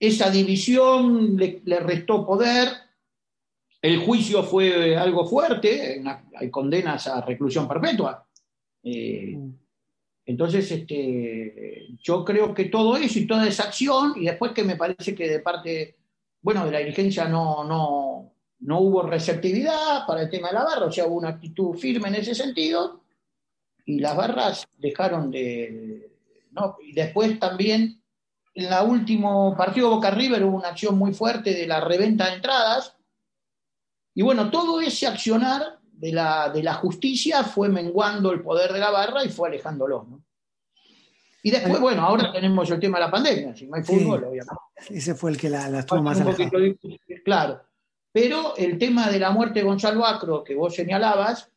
esa división le, le restó poder. El juicio fue algo fuerte, una- hay condenas a reclusión perpetua. Eh, entonces, este, yo creo que todo eso y toda esa acción, y después que me parece que de parte, bueno, de la dirigencia no, no, no hubo receptividad para el tema de la barra, o sea, hubo una actitud firme en ese sentido, y las barras dejaron de... ¿no? Y después también, en el último partido Boca River hubo una acción muy fuerte de la reventa de entradas, y bueno, todo ese accionar de la, de la justicia fue menguando el poder de la barra y fue alejándolo. ¿no? Y después, bueno, ahora tenemos el tema de la pandemia, si no hay Sí. fútbol, obviamente. Ese fue el que la, la estuvo más claro. Pero el tema de la muerte de Gonzalo Acro, que vos señalabas,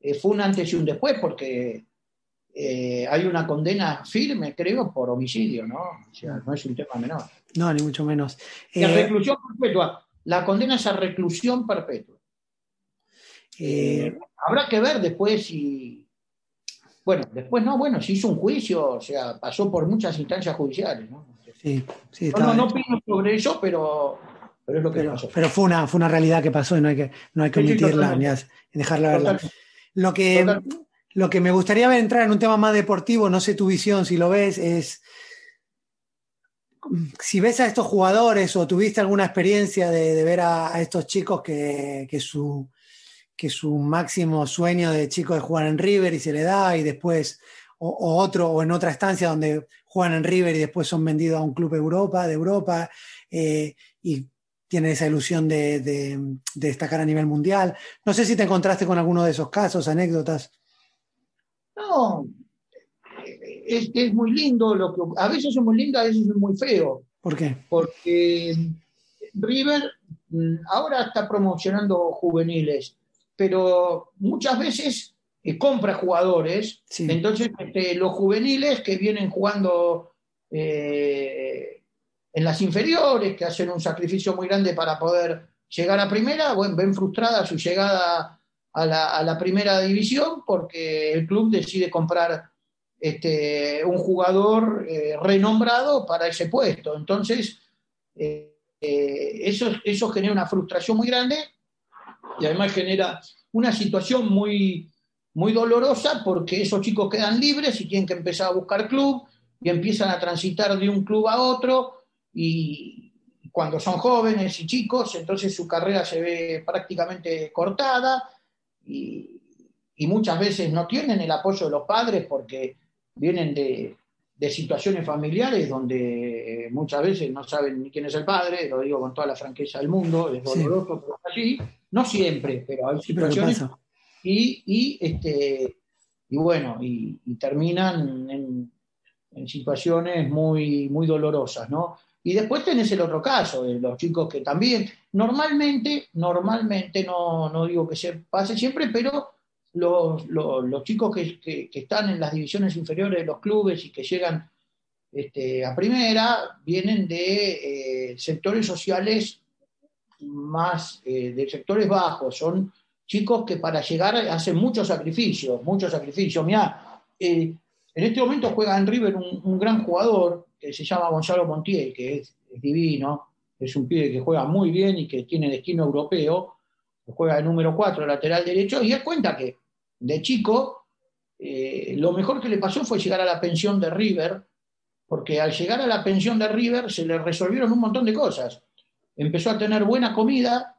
eh, fue un antes y un después, porque eh, hay una condena firme, creo, por homicidio, ¿no? O sea, no es un tema menor. No, ni mucho menos. La Eh, reclusión perpetua. La condena es a reclusión perpetua. eh, Eh, habrá que ver después si. Bueno, después no, bueno, se hizo un juicio, o sea, pasó por muchas instancias judiciales, ¿no? sí, sí, No, no, no opino sobre eso, pero, pero es lo que pero, pasó. pero fue una, fue una realidad que pasó y no hay que, no hay que Sí, sí, omitirla totalmente. ni dejarla verla. Lo que, Totalmente. Lo que me gustaría ver entrar en un tema más deportivo, no sé tu visión, si lo ves, es si ves a estos jugadores o tuviste alguna experiencia de, ver a, estos chicos que, su, que su máximo sueño de chico es jugar en River y se le da y después o, otro o en otra estancia donde juegan en River y después son vendidos a un club Europa, de Europa eh, y tienen esa ilusión de destacar a nivel mundial. No sé si te encontraste con alguno de esos casos, anécdotas. No, es, es muy lindo, lo que, a veces es muy lindo, a veces es muy feo, ¿Por qué? porque River mm, ahora está promocionando juveniles, pero muchas veces eh, compra jugadores, Sí. entonces este, los juveniles que vienen jugando eh, en las inferiores, que hacen un sacrificio muy grande para poder llegar a primera, bueno, ven frustrada su llegada a la, primera división porque el club decide comprar este, un jugador eh, renombrado para ese puesto. Entonces, eh, eh, eso, eso genera una frustración muy grande y además genera una situación muy, muy dolorosa porque esos chicos quedan libres y tienen que empezar a buscar club y empiezan a transitar de un club a otro y cuando son jóvenes y chicos, entonces su carrera se ve prácticamente cortada y, y muchas veces no tienen el apoyo de los padres porque vienen de, de situaciones familiares donde muchas veces no saben ni quién es el padre, lo digo con toda la franqueza del mundo, es Sí. doloroso, pero es así, no siempre, pero hay Sí, pero ¿qué situaciones y, y, este, y bueno, y, y terminan en, en situaciones muy, muy dolorosas, ¿no? Y después tenés el otro caso, de los chicos que también, normalmente, normalmente, no, no digo que se pase siempre, pero los, los, chicos que, que- están en las divisiones inferiores de los clubes y que llegan este, a primera, vienen de eh, sectores sociales más, eh, de sectores bajos, son chicos que para llegar hacen muchos sacrificios, muchos sacrificios. Mirá, eh, en este momento juega en River un gran jugador que se llama Gonzalo Montiel, que es, divino, es un pibe que juega muy bien y que tiene destino europeo, juega de número 4, lateral derecho, y él cuenta que de chico eh, lo mejor que le pasó fue llegar a la pensión de River, porque al llegar a la pensión de River se le resolvieron un montón de cosas. Empezó a tener buena comida,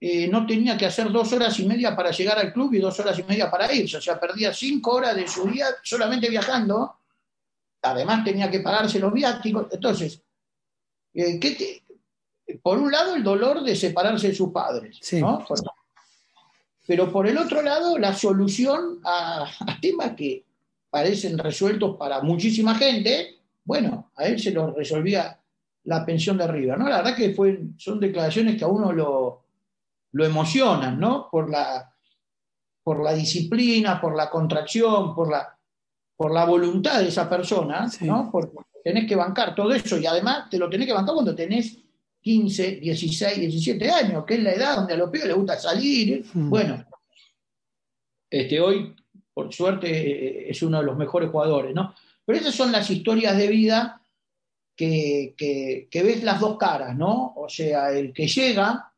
eh, no tenía que hacer dos horas y media para llegar al club y dos horas y media para irse, o sea, perdía cinco horas de su día solamente viajando, además tenía que pagarse los viáticos, entonces eh, ¿qué te- por un lado, el dolor de separarse de sus padres, Sí. ¿no? Por- Pero por el otro lado, la solución a, a temas que parecen resueltos para muchísima gente, bueno, a él se lo resolvía la pensión de River, ¿no? La verdad que fue, son declaraciones que a uno lo, lo emocionan, ¿no? Por la, por la disciplina, por la contracción, por la, por la voluntad de esa persona, Sí. ¿no? Porque tenés que bancar todo eso y además te lo tenés que bancar cuando tenés 15, 16, 17 años, que es la edad donde a los pibes les gusta salir. Mm. Bueno, este, hoy, por suerte, eh, es uno de los mejores jugadores, ¿no? Pero esas son las historias de vida que, que- que ves las dos caras, ¿no? O sea, el que llega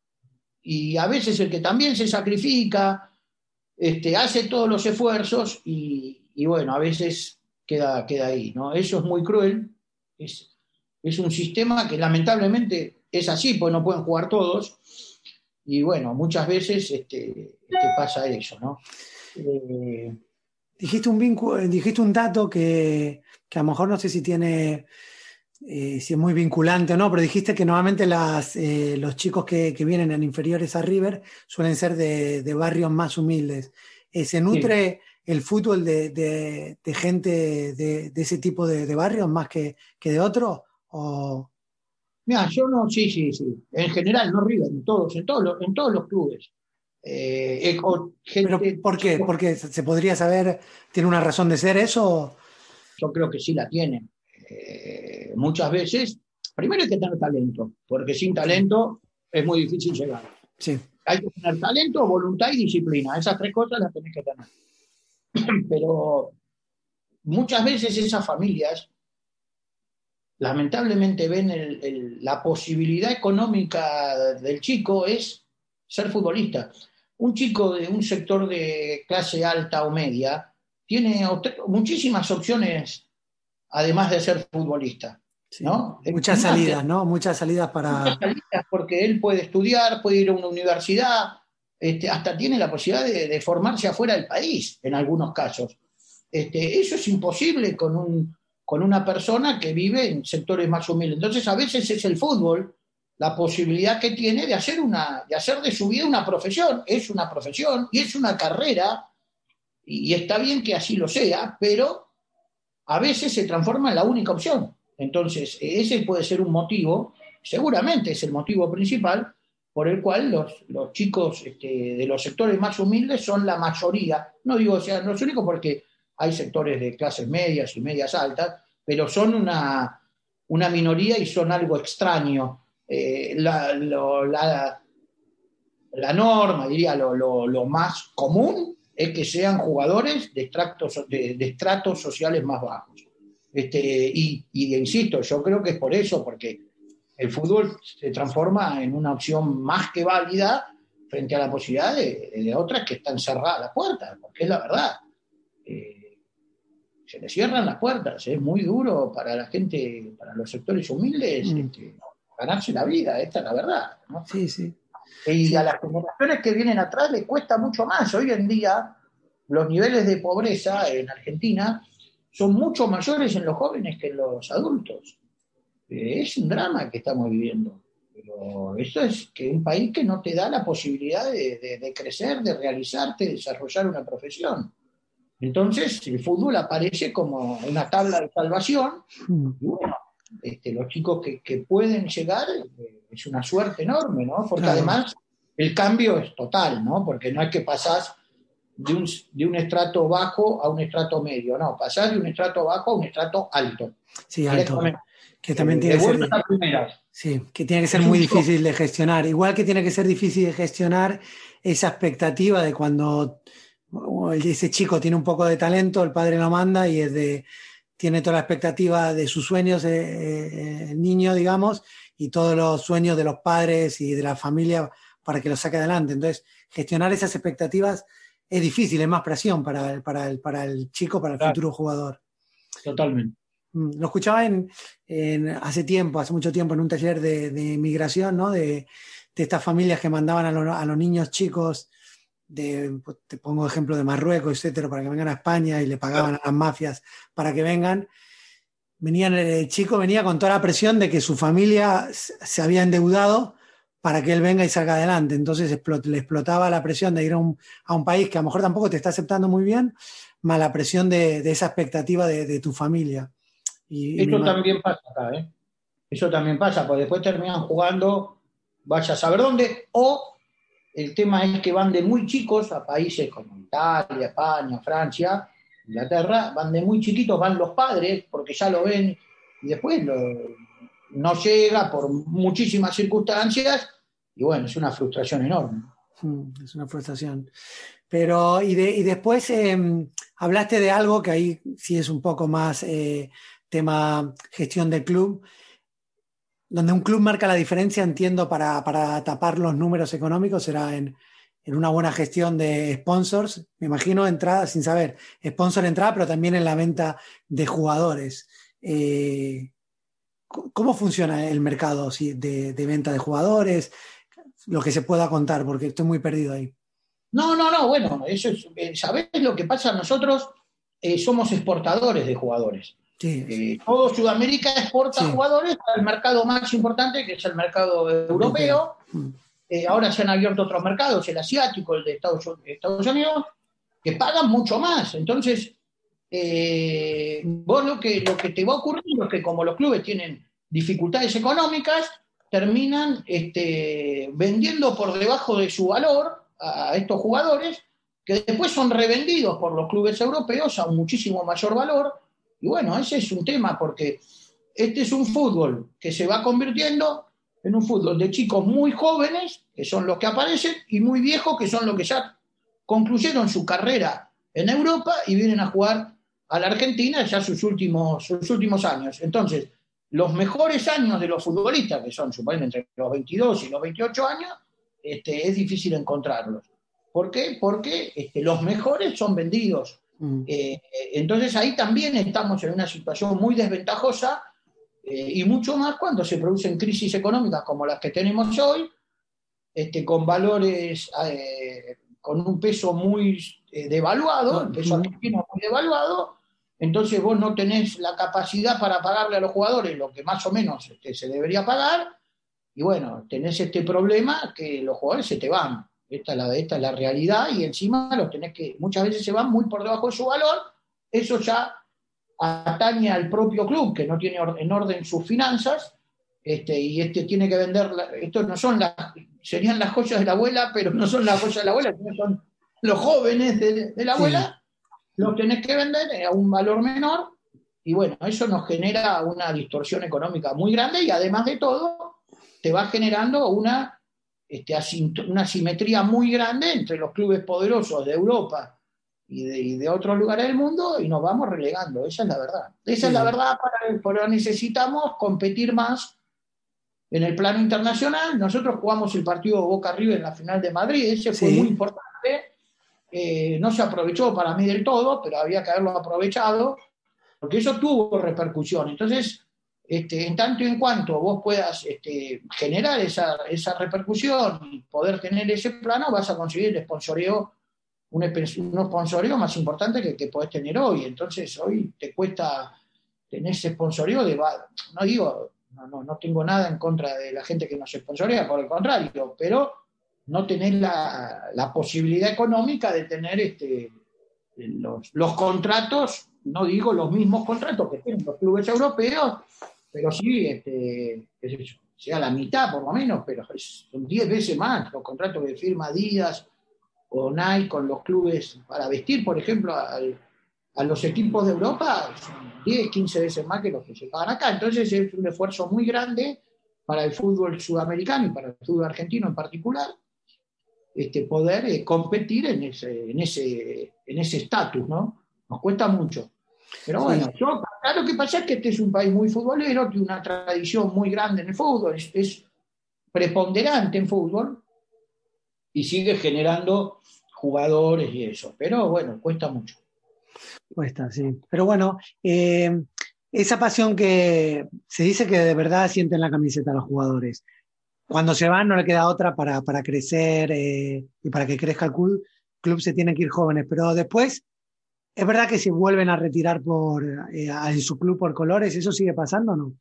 y a veces el que también se sacrifica, este, hace todos los esfuerzos y, y bueno, a veces queda, queda ahí, ¿no? Eso es muy cruel, es, es un sistema que lamentablemente es así, pues no pueden jugar todos y bueno, muchas veces este, este, pasa eso, ¿no? Eh, Dijiste un, vincu- dijiste un dato que, que a lo mejor no sé si tiene, eh, si es muy vinculante o no, pero dijiste que normalmente las, eh, los chicos que, que vienen en inferiores a River suelen ser de, de barrios más humildes. ¿Se nutre el fútbol de, de- de gente de, de ese tipo de, barrios más que, que de otros? O, Mira, yo no, sí, sí, sí. En general, no River, en todos, en todos los, en todos los clubes. Eh, eh, o gente- ¿Pero por qué? Porque se podría saber, ¿tiene una razón de ser eso? Yo creo que sí la tienen. Eh, muchas veces, primero hay que tener talento, porque sin talento es muy difícil llegar. Sí, Hay que tener talento, voluntad y disciplina. Esas tres cosas las tenés que tener. (clears throat) Pero muchas veces esas familias lamentablemente ven el- el- la posibilidad económica del chico es ser futbolista. Un chico de un sector de clase alta o media tiene muchísimas opciones además de ser futbolista. sí. ¿No? Muchas salidas, ¿no? Muchas salidas para... muchas salidas porque él puede estudiar, puede ir a una universidad, este, hasta tiene la posibilidad de, formarse afuera del país en algunos casos. Este, eso es imposible con, un, con una persona que vive en sectores más humildes. Entonces, a veces es el fútbol la posibilidad que tiene de hacer, una, de hacer de su vida una profesión. Es una profesión y es una carrera, y está bien que así lo sea, pero a veces se transforma en la única opción. Entonces, ese puede ser un motivo, seguramente es el motivo principal por el cual los, chicos este, de los sectores más humildes son la mayoría. No digo sean los únicos porque hay sectores de clases medias y medias altas, pero son una, una minoría y son algo extraño. Eh, la, la- la norma, diría, lo, lo- más común es que sean jugadores de estratos, de, de estratos sociales más bajos. Este, y, y insisto, yo creo que es por eso, porque el fútbol se transforma en una opción más que válida frente a la posibilidad de, de otras que están cerradas las puertas, porque es la verdad. Eh, se le cierran las puertas, es muy duro para la gente, para los sectores humildes, Mm. este, ganarse la vida, esta es la verdad. ¿no? Sí, sí. Y Sí. a las generaciones que vienen atrás les cuesta mucho más. Hoy en día los niveles de pobreza en Argentina son mucho mayores en los jóvenes que en los adultos. Eh, es un drama que estamos viviendo. Pero eso es que un país que no te da la posibilidad de, de- de crecer, de realizarte, de desarrollar una profesión. Entonces el fútbol aparece como una tabla de salvación Mm. y bueno, este, los chicos que, que pueden llegar eh, es una suerte enorme, ¿no? Porque Claro. además el cambio es total, ¿no? Porque no es que pasás de un, de un estrato bajo a un estrato medio, no, pasás de un estrato bajo a un estrato alto. Sí, alto. Que también tiene que ser... Sí, que tiene que ser muy difícil de gestionar. Igual que tiene que ser difícil de gestionar esa expectativa de cuando ese chico tiene un poco de talento, el padre lo manda y es de, tiene toda la expectativa de sus sueños, eh, eh, el niño, digamos, y todos los sueños de los padres y de la familia para que lo saque adelante. Entonces, gestionar esas expectativas es difícil, es más presión para el, para el, para el chico, para el Claro. futuro jugador. Totalmente. Mm, Lo escuchaba en, en- hace tiempo, hace mucho tiempo, en un taller de, de migración, ¿no? De, de estas familias que mandaban a, lo- a los niños chicos, de, pues, te pongo ejemplo de Marruecos, etcétera, para que vengan a España y le pagaban a las mafias para que vengan. venían, el chico venía con toda la presión de que su familia se había endeudado para que él venga y salga adelante. Entonces le explotaba la presión de ir a un, país que a lo mejor tampoco te está aceptando muy bien, más la presión de, esa expectativa de, tu familia. Y, Esto también pasa acá, ¿eh? Eso también pasa, porque después terminan jugando, vaya a saber dónde, o el tema es que van de muy chicos a países como Italia, España, Francia, Inglaterra, van de muy chiquitos, van los padres, porque ya lo ven, y después no llega por muchísimas circunstancias, y bueno, es una frustración enorme. Mm, es una frustración. Pero, y, después em, hablaste de algo que ahí sí es un poco más eh, tema gestión del club, donde un club marca la diferencia, entiendo, para, para tapar los números económicos, será en, en, una buena gestión de sponsors, me imagino entrada, sin saber, sponsor entrada, pero también en la venta de jugadores. Eh, ¿Cómo funciona el mercado de, de, venta de jugadores? Lo que se pueda contar, porque estoy muy perdido ahí. No, no, no, bueno, eso es, eh, ¿sabés lo que pasa? Nosotros eh, somos exportadores de jugadores. Eh, todo Sudamérica exporta jugadores al mercado más importante, que es el mercado europeo. Mm. Eh, ahora se han abierto otros mercados, el asiático, el de Estados, Unidos, que pagan mucho más. Entonces, vos lo que, lo que te va ocurriendo es que como los clubes tienen dificultades económicas, terminan este, vendiendo por debajo de su valor a estos jugadores, que después son revendidos por los clubes europeos a un muchísimo mayor valor y bueno, ese es un tema porque este es un fútbol que se va convirtiendo en un fútbol de chicos muy jóvenes, que son los que aparecen, y muy viejos, que son los que ya concluyeron su carrera en Europa y vienen a jugar a la Argentina ya sus últimos, sus últimos años. Entonces, los mejores años de los futbolistas, que son, suponen, entre los 22 y los 28 años, este, es difícil encontrarlos. ¿Por qué? Porque este, los mejores son vendidos Mm. Eh, entonces ahí también estamos en una situación muy desventajosa eh, y mucho más cuando se producen crisis económicas como las que tenemos hoy, este, con valores, eh, con un peso muy devaluado, el peso argentino muy devaluado, entonces vos no tenés la capacidad para pagarle a los jugadores lo que más o menos este, se debería pagar, y bueno, tenés este problema que los jugadores se te van. Esta es, la, realidad y encima los tenés que, muchas veces se van muy por debajo de su valor, eso ya atañe al propio club que no tiene en orden sus finanzas este, y este tiene que vender, esto no son las, serían las joyas de la abuela, pero no son las joyas de la abuela, son los jóvenes de, la abuela, los tenés que vender a un valor menor y bueno, eso nos genera una distorsión económica muy grande y además de todo te va generando una este, una asimetría muy grande entre los clubes poderosos de Europa y de, otros lugares del mundo y nos vamos relegando. Esa es la verdad. Esa es la verdad, para, pero necesitamos competir más en el plano internacional. Nosotros jugamos el partido Boca River en la final de Madrid, ese fue muy importante. Eh, no se aprovechó para mí del todo, pero había que haberlo aprovechado, porque eso tuvo repercusión. Entonces, este, en tanto y en cuanto vos puedas este, generar esa, repercusión y poder tener ese plano, vas a conseguir el sponsoreo, un, un sponsoreo más importante que, que podés tener hoy. Entonces, hoy te cuesta tener ese de. No digo, no, no, tengo nada en contra de la gente que nos sponsorea, por el contrario, pero no tener la, posibilidad económica de tener este, los, contratos, no digo los mismos contratos que tienen los clubes europeos, pero sí, este, sea la mitad por lo menos, pero son 10 veces más los contratos que firma Díaz o Nike con los clubes para vestir, por ejemplo, a, los equipos de Europa, son 10, 15 veces más que los que se pagan acá. Entonces es un esfuerzo muy grande para el fútbol sudamericano y para el fútbol argentino en particular, este, poder eh, competir en ese en ese en ese estatus, ¿no? Nos cuesta mucho. Pero bueno, yo, lo que pasa es que este es un país muy futbolero, tiene una tradición muy grande en el fútbol, es, preponderante en fútbol y sigue generando jugadores y eso. Pero bueno, cuesta mucho. Cuesta, sí. Pero bueno, eh, esa pasión que se dice que de verdad sienten la camiseta los jugadores. Cuando se van no le queda otra para, crecer eh, y para que crezca el club, club se tienen que ir jóvenes, pero después Es verdad que se vuelven a retirar por, eh, en su club por colores, ¿eso sigue pasando o no?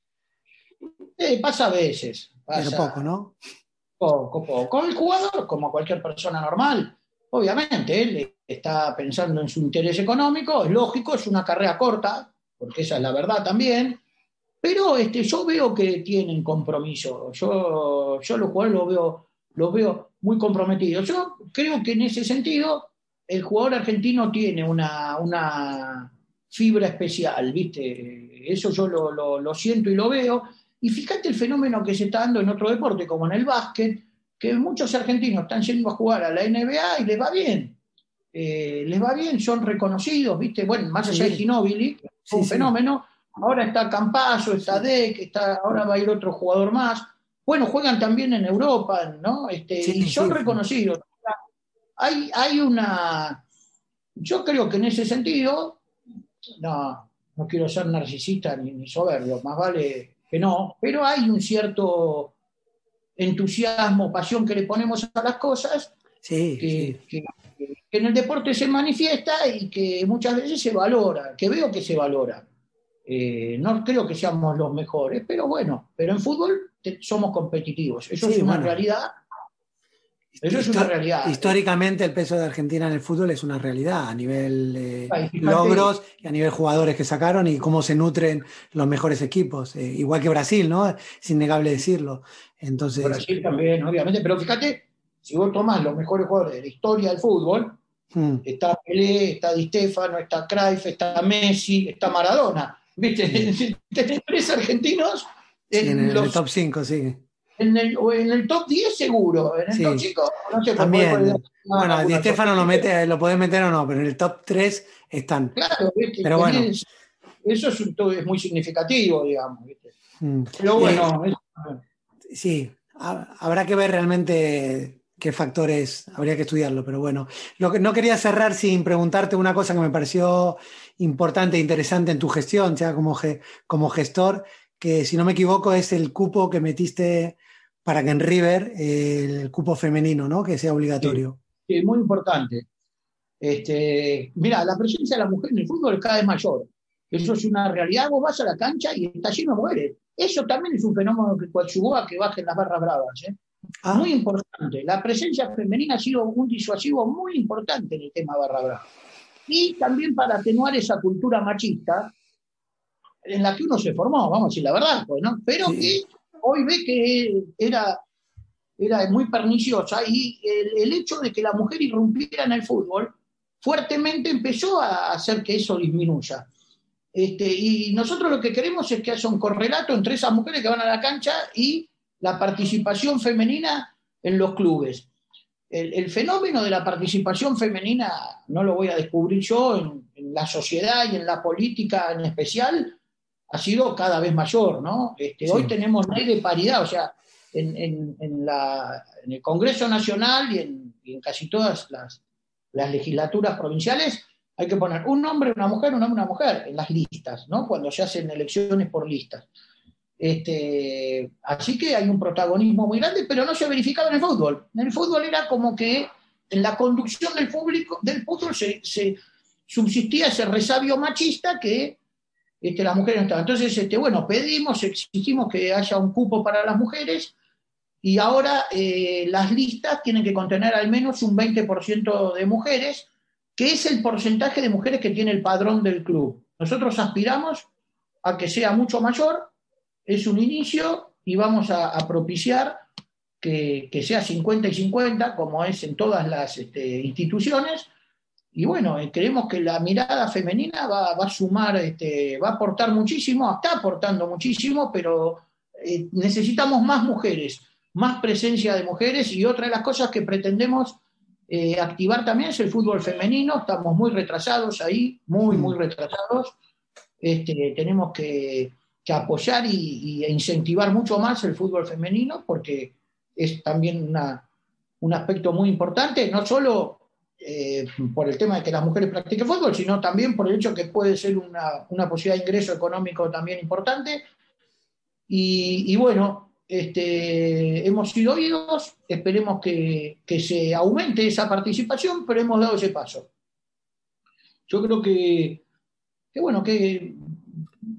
Eh, pasa a veces. Pasa Pero poco, ¿no? Poco, poco. El jugador, como cualquier persona normal, obviamente, él está pensando en su interés económico, es lógico, es una carrera corta, porque esa es la verdad también, pero este, yo veo que tienen compromiso. Yo, yo los jugadores los veo, los veo muy comprometidos. Yo creo que en ese sentido el jugador argentino tiene una, una fibra especial, ¿viste? Eso yo lo, lo- lo siento y lo veo. Y fíjate el fenómeno que se está dando en otro deporte, como en el básquet, que muchos argentinos están yendo a jugar a la NBA y les va bien. Eh, les va bien, son reconocidos, ¿viste? Bueno, más allá Sí. de Ginóbili, fue un Sí, sí. Ahora está Campazo, está Deck, está, ahora va a ir otro jugador más. Bueno, juegan también en Europa, ¿no? Este, Sí, y son sí. reconocidos. Hay, hay una. Yo creo que en ese sentido, no, no quiero ser narcisista ni, ni soberbio, más vale que no, pero hay un cierto entusiasmo, pasión que le ponemos a las cosas Sí, que, sí. que- que en el deporte se manifiesta y que muchas veces se valora, que veo que se valora. Eh, no creo que seamos los mejores, pero bueno, pero en fútbol te- somos competitivos. Eso Sí, es una bueno. realidad. Eso es una realidad. Históricamente el peso de Argentina en el fútbol es una realidad a nivel eh, Ay, logros y a nivel jugadores que sacaron y cómo se nutren los mejores equipos. Eh, igual que Brasil, ¿no? Es innegable decirlo. Entonces, Brasil también, obviamente, pero fíjate, si vos tomás los mejores jugadores de la historia del fútbol, mm, está Pelé, está Di Stefano, está Cruyff, está Messi, está Maradona. ¿Viste? Tenés tres argentinos sí, en, en, el, top 5, sí. en el, o en el top 10 seguro, en el Sí. top 5, no sé, También. por- Bueno, Di Stefano lo, mete, lo podés meter o no, pero en el top 3 están. Claro, ¿viste? Pero bueno. Eso es, un- todo- es muy significativo, digamos. ¿viste? Mm. Pero bueno, es- Sí, ha- habrá que ver realmente qué factores, habría que estudiarlo, pero bueno. Lo que, no quería cerrar sin preguntarte una cosa que me pareció importante e interesante en tu gestión, ya como, ge- como gestor, que si no me equivoco es el cupo que metiste para que en River, eh, el cupo femenino, ¿no? Que sea obligatorio. Sí, muy importante. Este, mira, la presencia de la mujer en el fútbol es cada vez mayor. Eso es una realidad. Vos vas a la cancha y está lleno de mujeres. Eso también es un fenómeno que coadyuvó a que bajen las barras bravas. ¿eh? Ah, Muy importante. La presencia femenina ha sido un disuasivo muy importante en el tema barra brava. Y también para atenuar esa cultura machista en la que uno se formó, vamos a decir la verdad, pues, ¿no? Pero que hoy ve que era, era muy perniciosa y el, el hecho de que la mujer irrumpiera en el fútbol fuertemente empezó a hacer que eso disminuya. Este, y nosotros lo que queremos es que haya un correlato entre esas mujeres que van a la cancha y la participación femenina en los clubes. El, el fenómeno de la participación femenina no lo voy a descubrir yo en, en la sociedad y en la política en especial, ha sido cada vez mayor, ¿no? Este, Sí. Hoy tenemos ley de paridad, o sea, en, en- en la- en el Congreso Nacional y en, y casi todas las, las legislaturas provinciales hay que poner un hombre, una mujer, un hombre, una mujer en las listas, ¿no? Cuando se hacen elecciones por listas. Este, así que hay un protagonismo muy grande, pero no se verificaba en el fútbol. En el fútbol era como que en la conducción del público del fútbol se, subsistía ese resabio machista que este, las mujeres no estaban. Entonces, este, bueno, pedimos, exigimos que haya un cupo para las mujeres y ahora eh, las listas tienen que contener al menos un 20% de mujeres, que es el porcentaje de mujeres que tiene el padrón del club. Nosotros aspiramos a que sea mucho mayor, es un inicio y vamos a, a propiciar que, que sea 50 y 50, como es en todas las este, instituciones. Y bueno, eh, creemos que la mirada femenina va, va a sumar, este, va a aportar muchísimo, está aportando muchísimo, pero eh, necesitamos más mujeres, más presencia de mujeres y otra de las cosas que pretendemos eh, activar también es el fútbol femenino, estamos muy retrasados ahí, muy, muy retrasados. Este, tenemos que, que apoyar y, e incentivar mucho más el fútbol femenino porque es también una, un aspecto muy importante, no solo eh, por el tema de que las mujeres practiquen fútbol, sino también por el hecho que puede ser una, una posibilidad de ingreso económico también importante. Y, y bueno, este, hemos sido oídos, esperemos que, que, se aumente esa participación, pero hemos dado ese paso. yo creo que, que bueno, que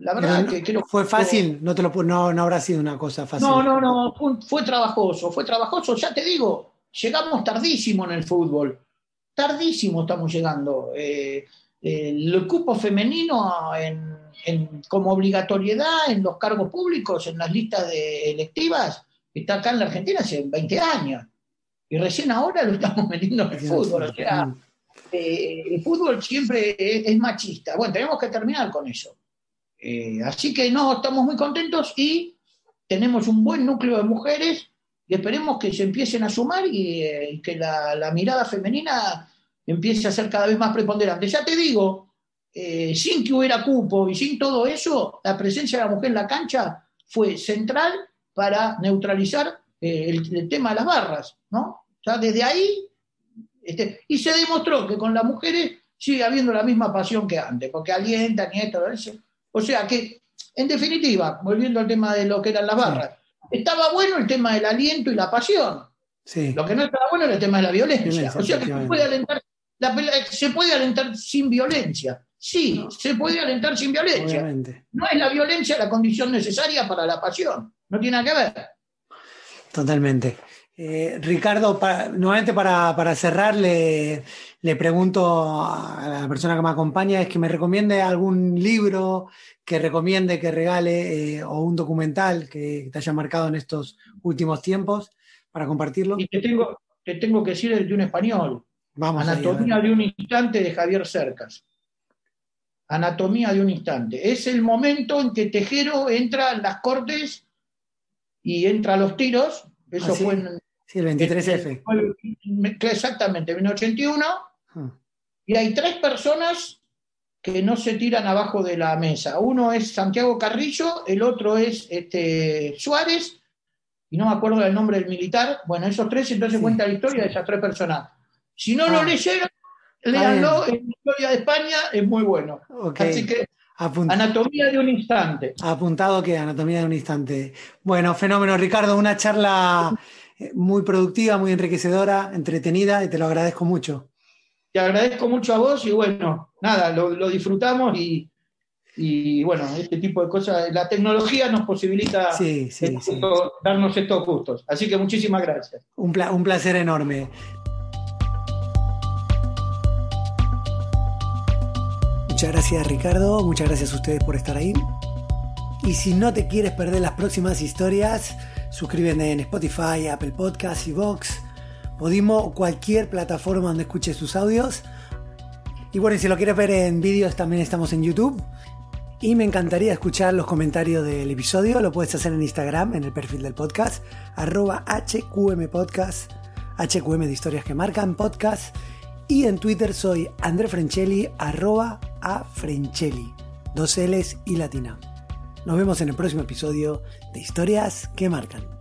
la verdad Pero que creo fue que- fácil, no, te lo, no, no habrá sido una cosa fácil. No, no, no, fue, fue trabajoso, fue trabajoso. Ya te digo, llegamos tardísimo en el fútbol. Tardísimo estamos llegando. Eh, el cupo femenino en- en- como obligatoriedad en los cargos públicos, en las listas de electivas, está acá en la Argentina hace 20 años. Y recién ahora lo estamos (laughs) metiendo en el fútbol. O sea, eh, el fútbol siempre es, es machista. Bueno, tenemos que terminar con eso. Eh, así que no, estamos muy contentos y tenemos un buen núcleo de mujeres y esperemos que se empiecen a sumar y, eh, que la, mirada femenina empiece a ser cada vez más preponderante. Ya te digo, eh, sin que hubiera cupo y sin todo eso, la presencia de la mujer en la cancha fue central para neutralizar el, el tema de las barras, ¿no? Ya desde ahí, este, y se demostró que con las mujeres sigue habiendo la misma pasión que antes, porque alientan y esto, eso. O sea que, en definitiva, volviendo al tema de lo que eran las barras, estaba bueno el tema del aliento y la pasión. Sí, Lo que no estaba bueno era el tema de la violencia. Violencia, o sea que se puede alentar, la pela- se puede alentar sin violencia. Sí, No. se puede alentar sin violencia. obviamente. No es la violencia la condición necesaria para la pasión. No tiene nada que ver. Totalmente. Eh, Ricardo, nuevamente para, para cerrar, le, le pregunto a la persona que me acompaña, es que me recomiende algún libro que recomiende, que regale, eh, o un documental que te haya marcado en estos últimos tiempos para compartirlo. Y te tengo, te tengo que decir el de un español. Vamos. Anatomía de un instante de Javier Cercas. Anatomía de un instante. Es el momento en que Tejero entra en las cortes y entra a los tiros. Eso Ah, sí. fue en. Sí, el 23F. fue en- exactamente, en 1981. Ah, Y hay tres personas que no se tiran abajo de la mesa. Uno es Santiago Carrillo, el otro es este, Suárez, y no me acuerdo del nombre del militar. Bueno, esos tres, entonces Sí, cuenta la historia sí. de esas tres personas. Si no Ah. lo leyeron, léanlo, en Historia de España es muy bueno. Así que, Apunt- anatomía de un instante. Apuntado que anatomía de un instante. Bueno, fenómeno, Ricardo, una charla eh, muy productiva, muy enriquecedora, entretenida y te lo agradezco mucho. Te agradezco mucho a vos y bueno, nada, lo, lo disfrutamos y, y, bueno, este tipo de cosas, la tecnología nos posibilita Sí, sí, sí. esto- darnos estos gustos. Así que muchísimas gracias. Un, pla- un placer enorme. Muchas gracias Ricardo, muchas gracias a ustedes por estar ahí. Y si no te quieres perder las próximas historias, suscríbete en Spotify, Apple Podcasts, Vox, Podimo cualquier plataforma donde escuches tus audios. Y bueno, si lo quieres ver en vídeos también estamos en YouTube. Y me encantaría escuchar los comentarios del episodio. Lo puedes hacer en Instagram, en el perfil del podcast, arroba HQM Podcast, HQM de historias que marcan podcast. Y en Twitter soy André Frenchelli, arroba a Frenchelli, dos L's y latina. Nos vemos en el próximo episodio de Historias que marcan.